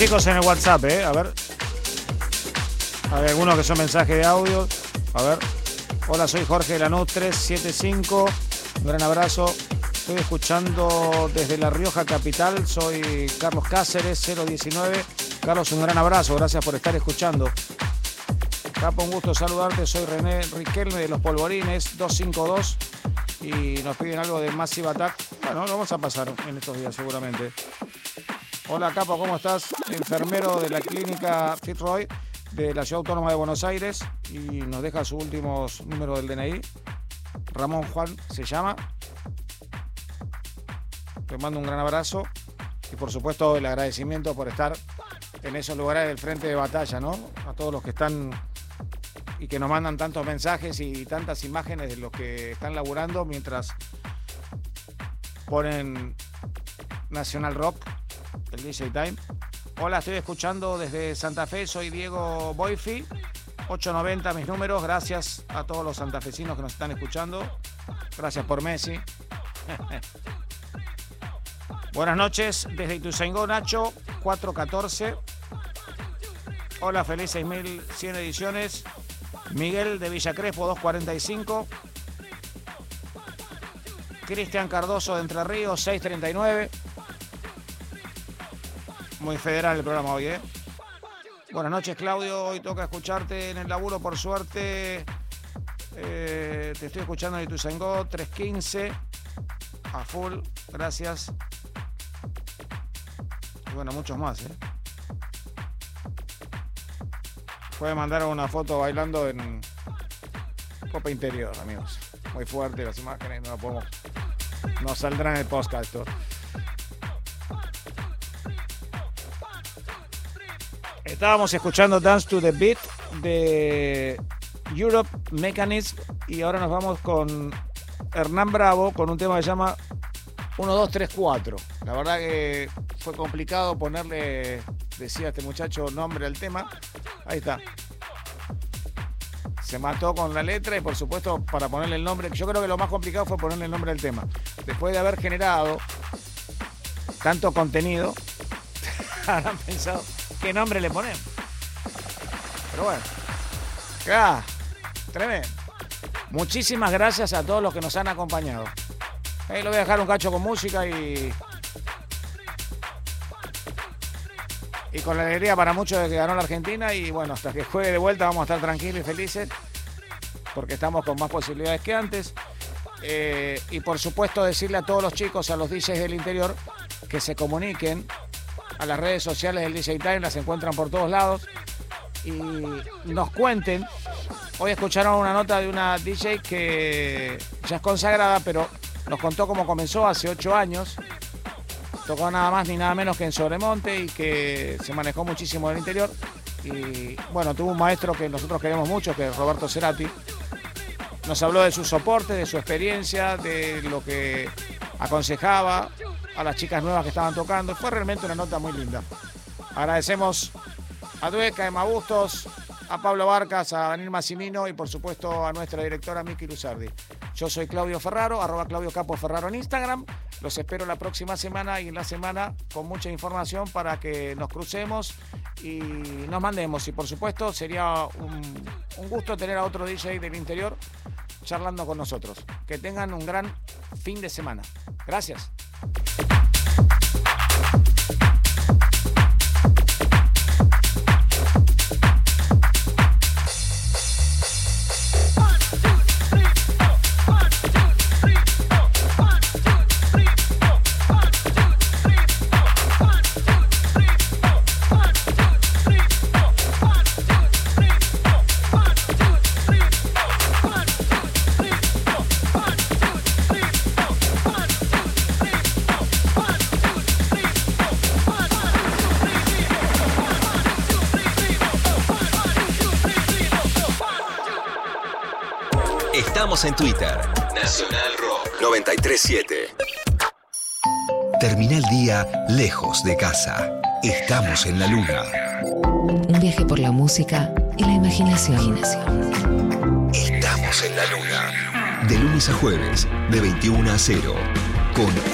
Chicos en el WhatsApp, ¿eh? A ver. Hay algunos que son mensajes de audio. A ver. Hola, soy Jorge de Lanús 375. Un gran abrazo. Estoy escuchando desde La Rioja Capital. Soy Carlos Cáceres 019. Carlos, un gran abrazo. Gracias por estar escuchando. Capo, un gusto saludarte. Soy René Riquelme de Los Polvorines 252. Y nos piden algo de Massive Attack. Bueno, lo vamos a pasar en estos días seguramente. Hola Capo, ¿cómo estás? Enfermero de la clínica Fitzroy de la Ciudad Autónoma de Buenos Aires y nos deja su último número del DNI. Ramón Juan se llama. Te mando un gran abrazo y por supuesto el agradecimiento por estar en esos lugares del frente de batalla, ¿no? A todos los que están y que nos mandan tantos mensajes y tantas imágenes de los que están laburando mientras ponen Nacional Rock, el DJ Time. Hola, estoy escuchando desde Santa Fe, soy Diego Boifi. 890 mis números, gracias a todos los santafesinos que nos están escuchando. Gracias por Messi. Buenas noches, desde Ituzaingó, Nacho, 414. Hola, feliz 6100 ediciones. Miguel de Villa Crespo, 245. Cristian Cardoso de Entre Ríos, 639. Muy federal el programa hoy, ¿eh? Buenas noches, Claudio. Hoy toca escucharte en el laburo, por suerte. Eh, te estoy escuchando en Ituzaingó, 315. A full, gracias. Y bueno, muchos más, ¿eh? Puede mandar una foto bailando en Copa Interior, amigos. Muy fuerte las imágenes, no la podemos. No saldrá en el podcast esto. Estábamos escuchando Dance to the Beat de Europe Mechanism y ahora nos vamos con Hernán Bravo con un tema que se llama 1, 2, 3, 4. La verdad que fue complicado ponerle, decía este muchacho, nombre al tema. Ahí está. Se mató con la letra y por supuesto para ponerle el nombre, yo creo que lo más complicado fue ponerle el nombre al tema. Después de haber generado tanto contenido, habrán pensado, ¿qué nombre le ponemos? Pero bueno, acá, tremendo. Muchísimas gracias a todos los que nos han acompañado. Ahí lo voy a dejar un cacho con música y. Y con la alegría para muchos de que ganó la Argentina. Y bueno, hasta que juegue de vuelta vamos a estar tranquilos y felices. Porque estamos con más posibilidades que antes. Eh, y por supuesto decirle a todos los chicos, a los DJs del interior, que se comuniquen a las redes sociales del DJ Time, las encuentran por todos lados. Y nos cuenten. Hoy escucharon una nota de una DJ que ya es consagrada, pero nos contó cómo comenzó hace ocho años. Tocó nada más ni nada menos que en Sobremonte y que se manejó muchísimo en el interior. Y bueno, tuvo un maestro que nosotros queremos mucho, que es Roberto Cerati. Nos habló de su soporte, de su experiencia, de lo que aconsejaba a las chicas nuevas que estaban tocando. Fue realmente una nota muy linda. Agradecemos a Dueca, Emma Bustos, a Pablo Barcas, a Daniel Massimino y por supuesto a nuestra directora Miki Luzardi. Yo soy Claudio Ferraro, arroba Claudio Capo Ferraro en Instagram. Los espero la próxima semana y en la semana con mucha información para que nos crucemos y nos mandemos. Y por supuesto sería un, un gusto tener a otro DJ del interior charlando con nosotros. Que tengan un gran fin de semana. Gracias.
En Twitter. Nacional Rock 937. Termina el día lejos de casa. Estamos en la luna.
Un viaje por la música y la imaginación.
Estamos en la luna. De lunes a jueves, de 21 a 0. Con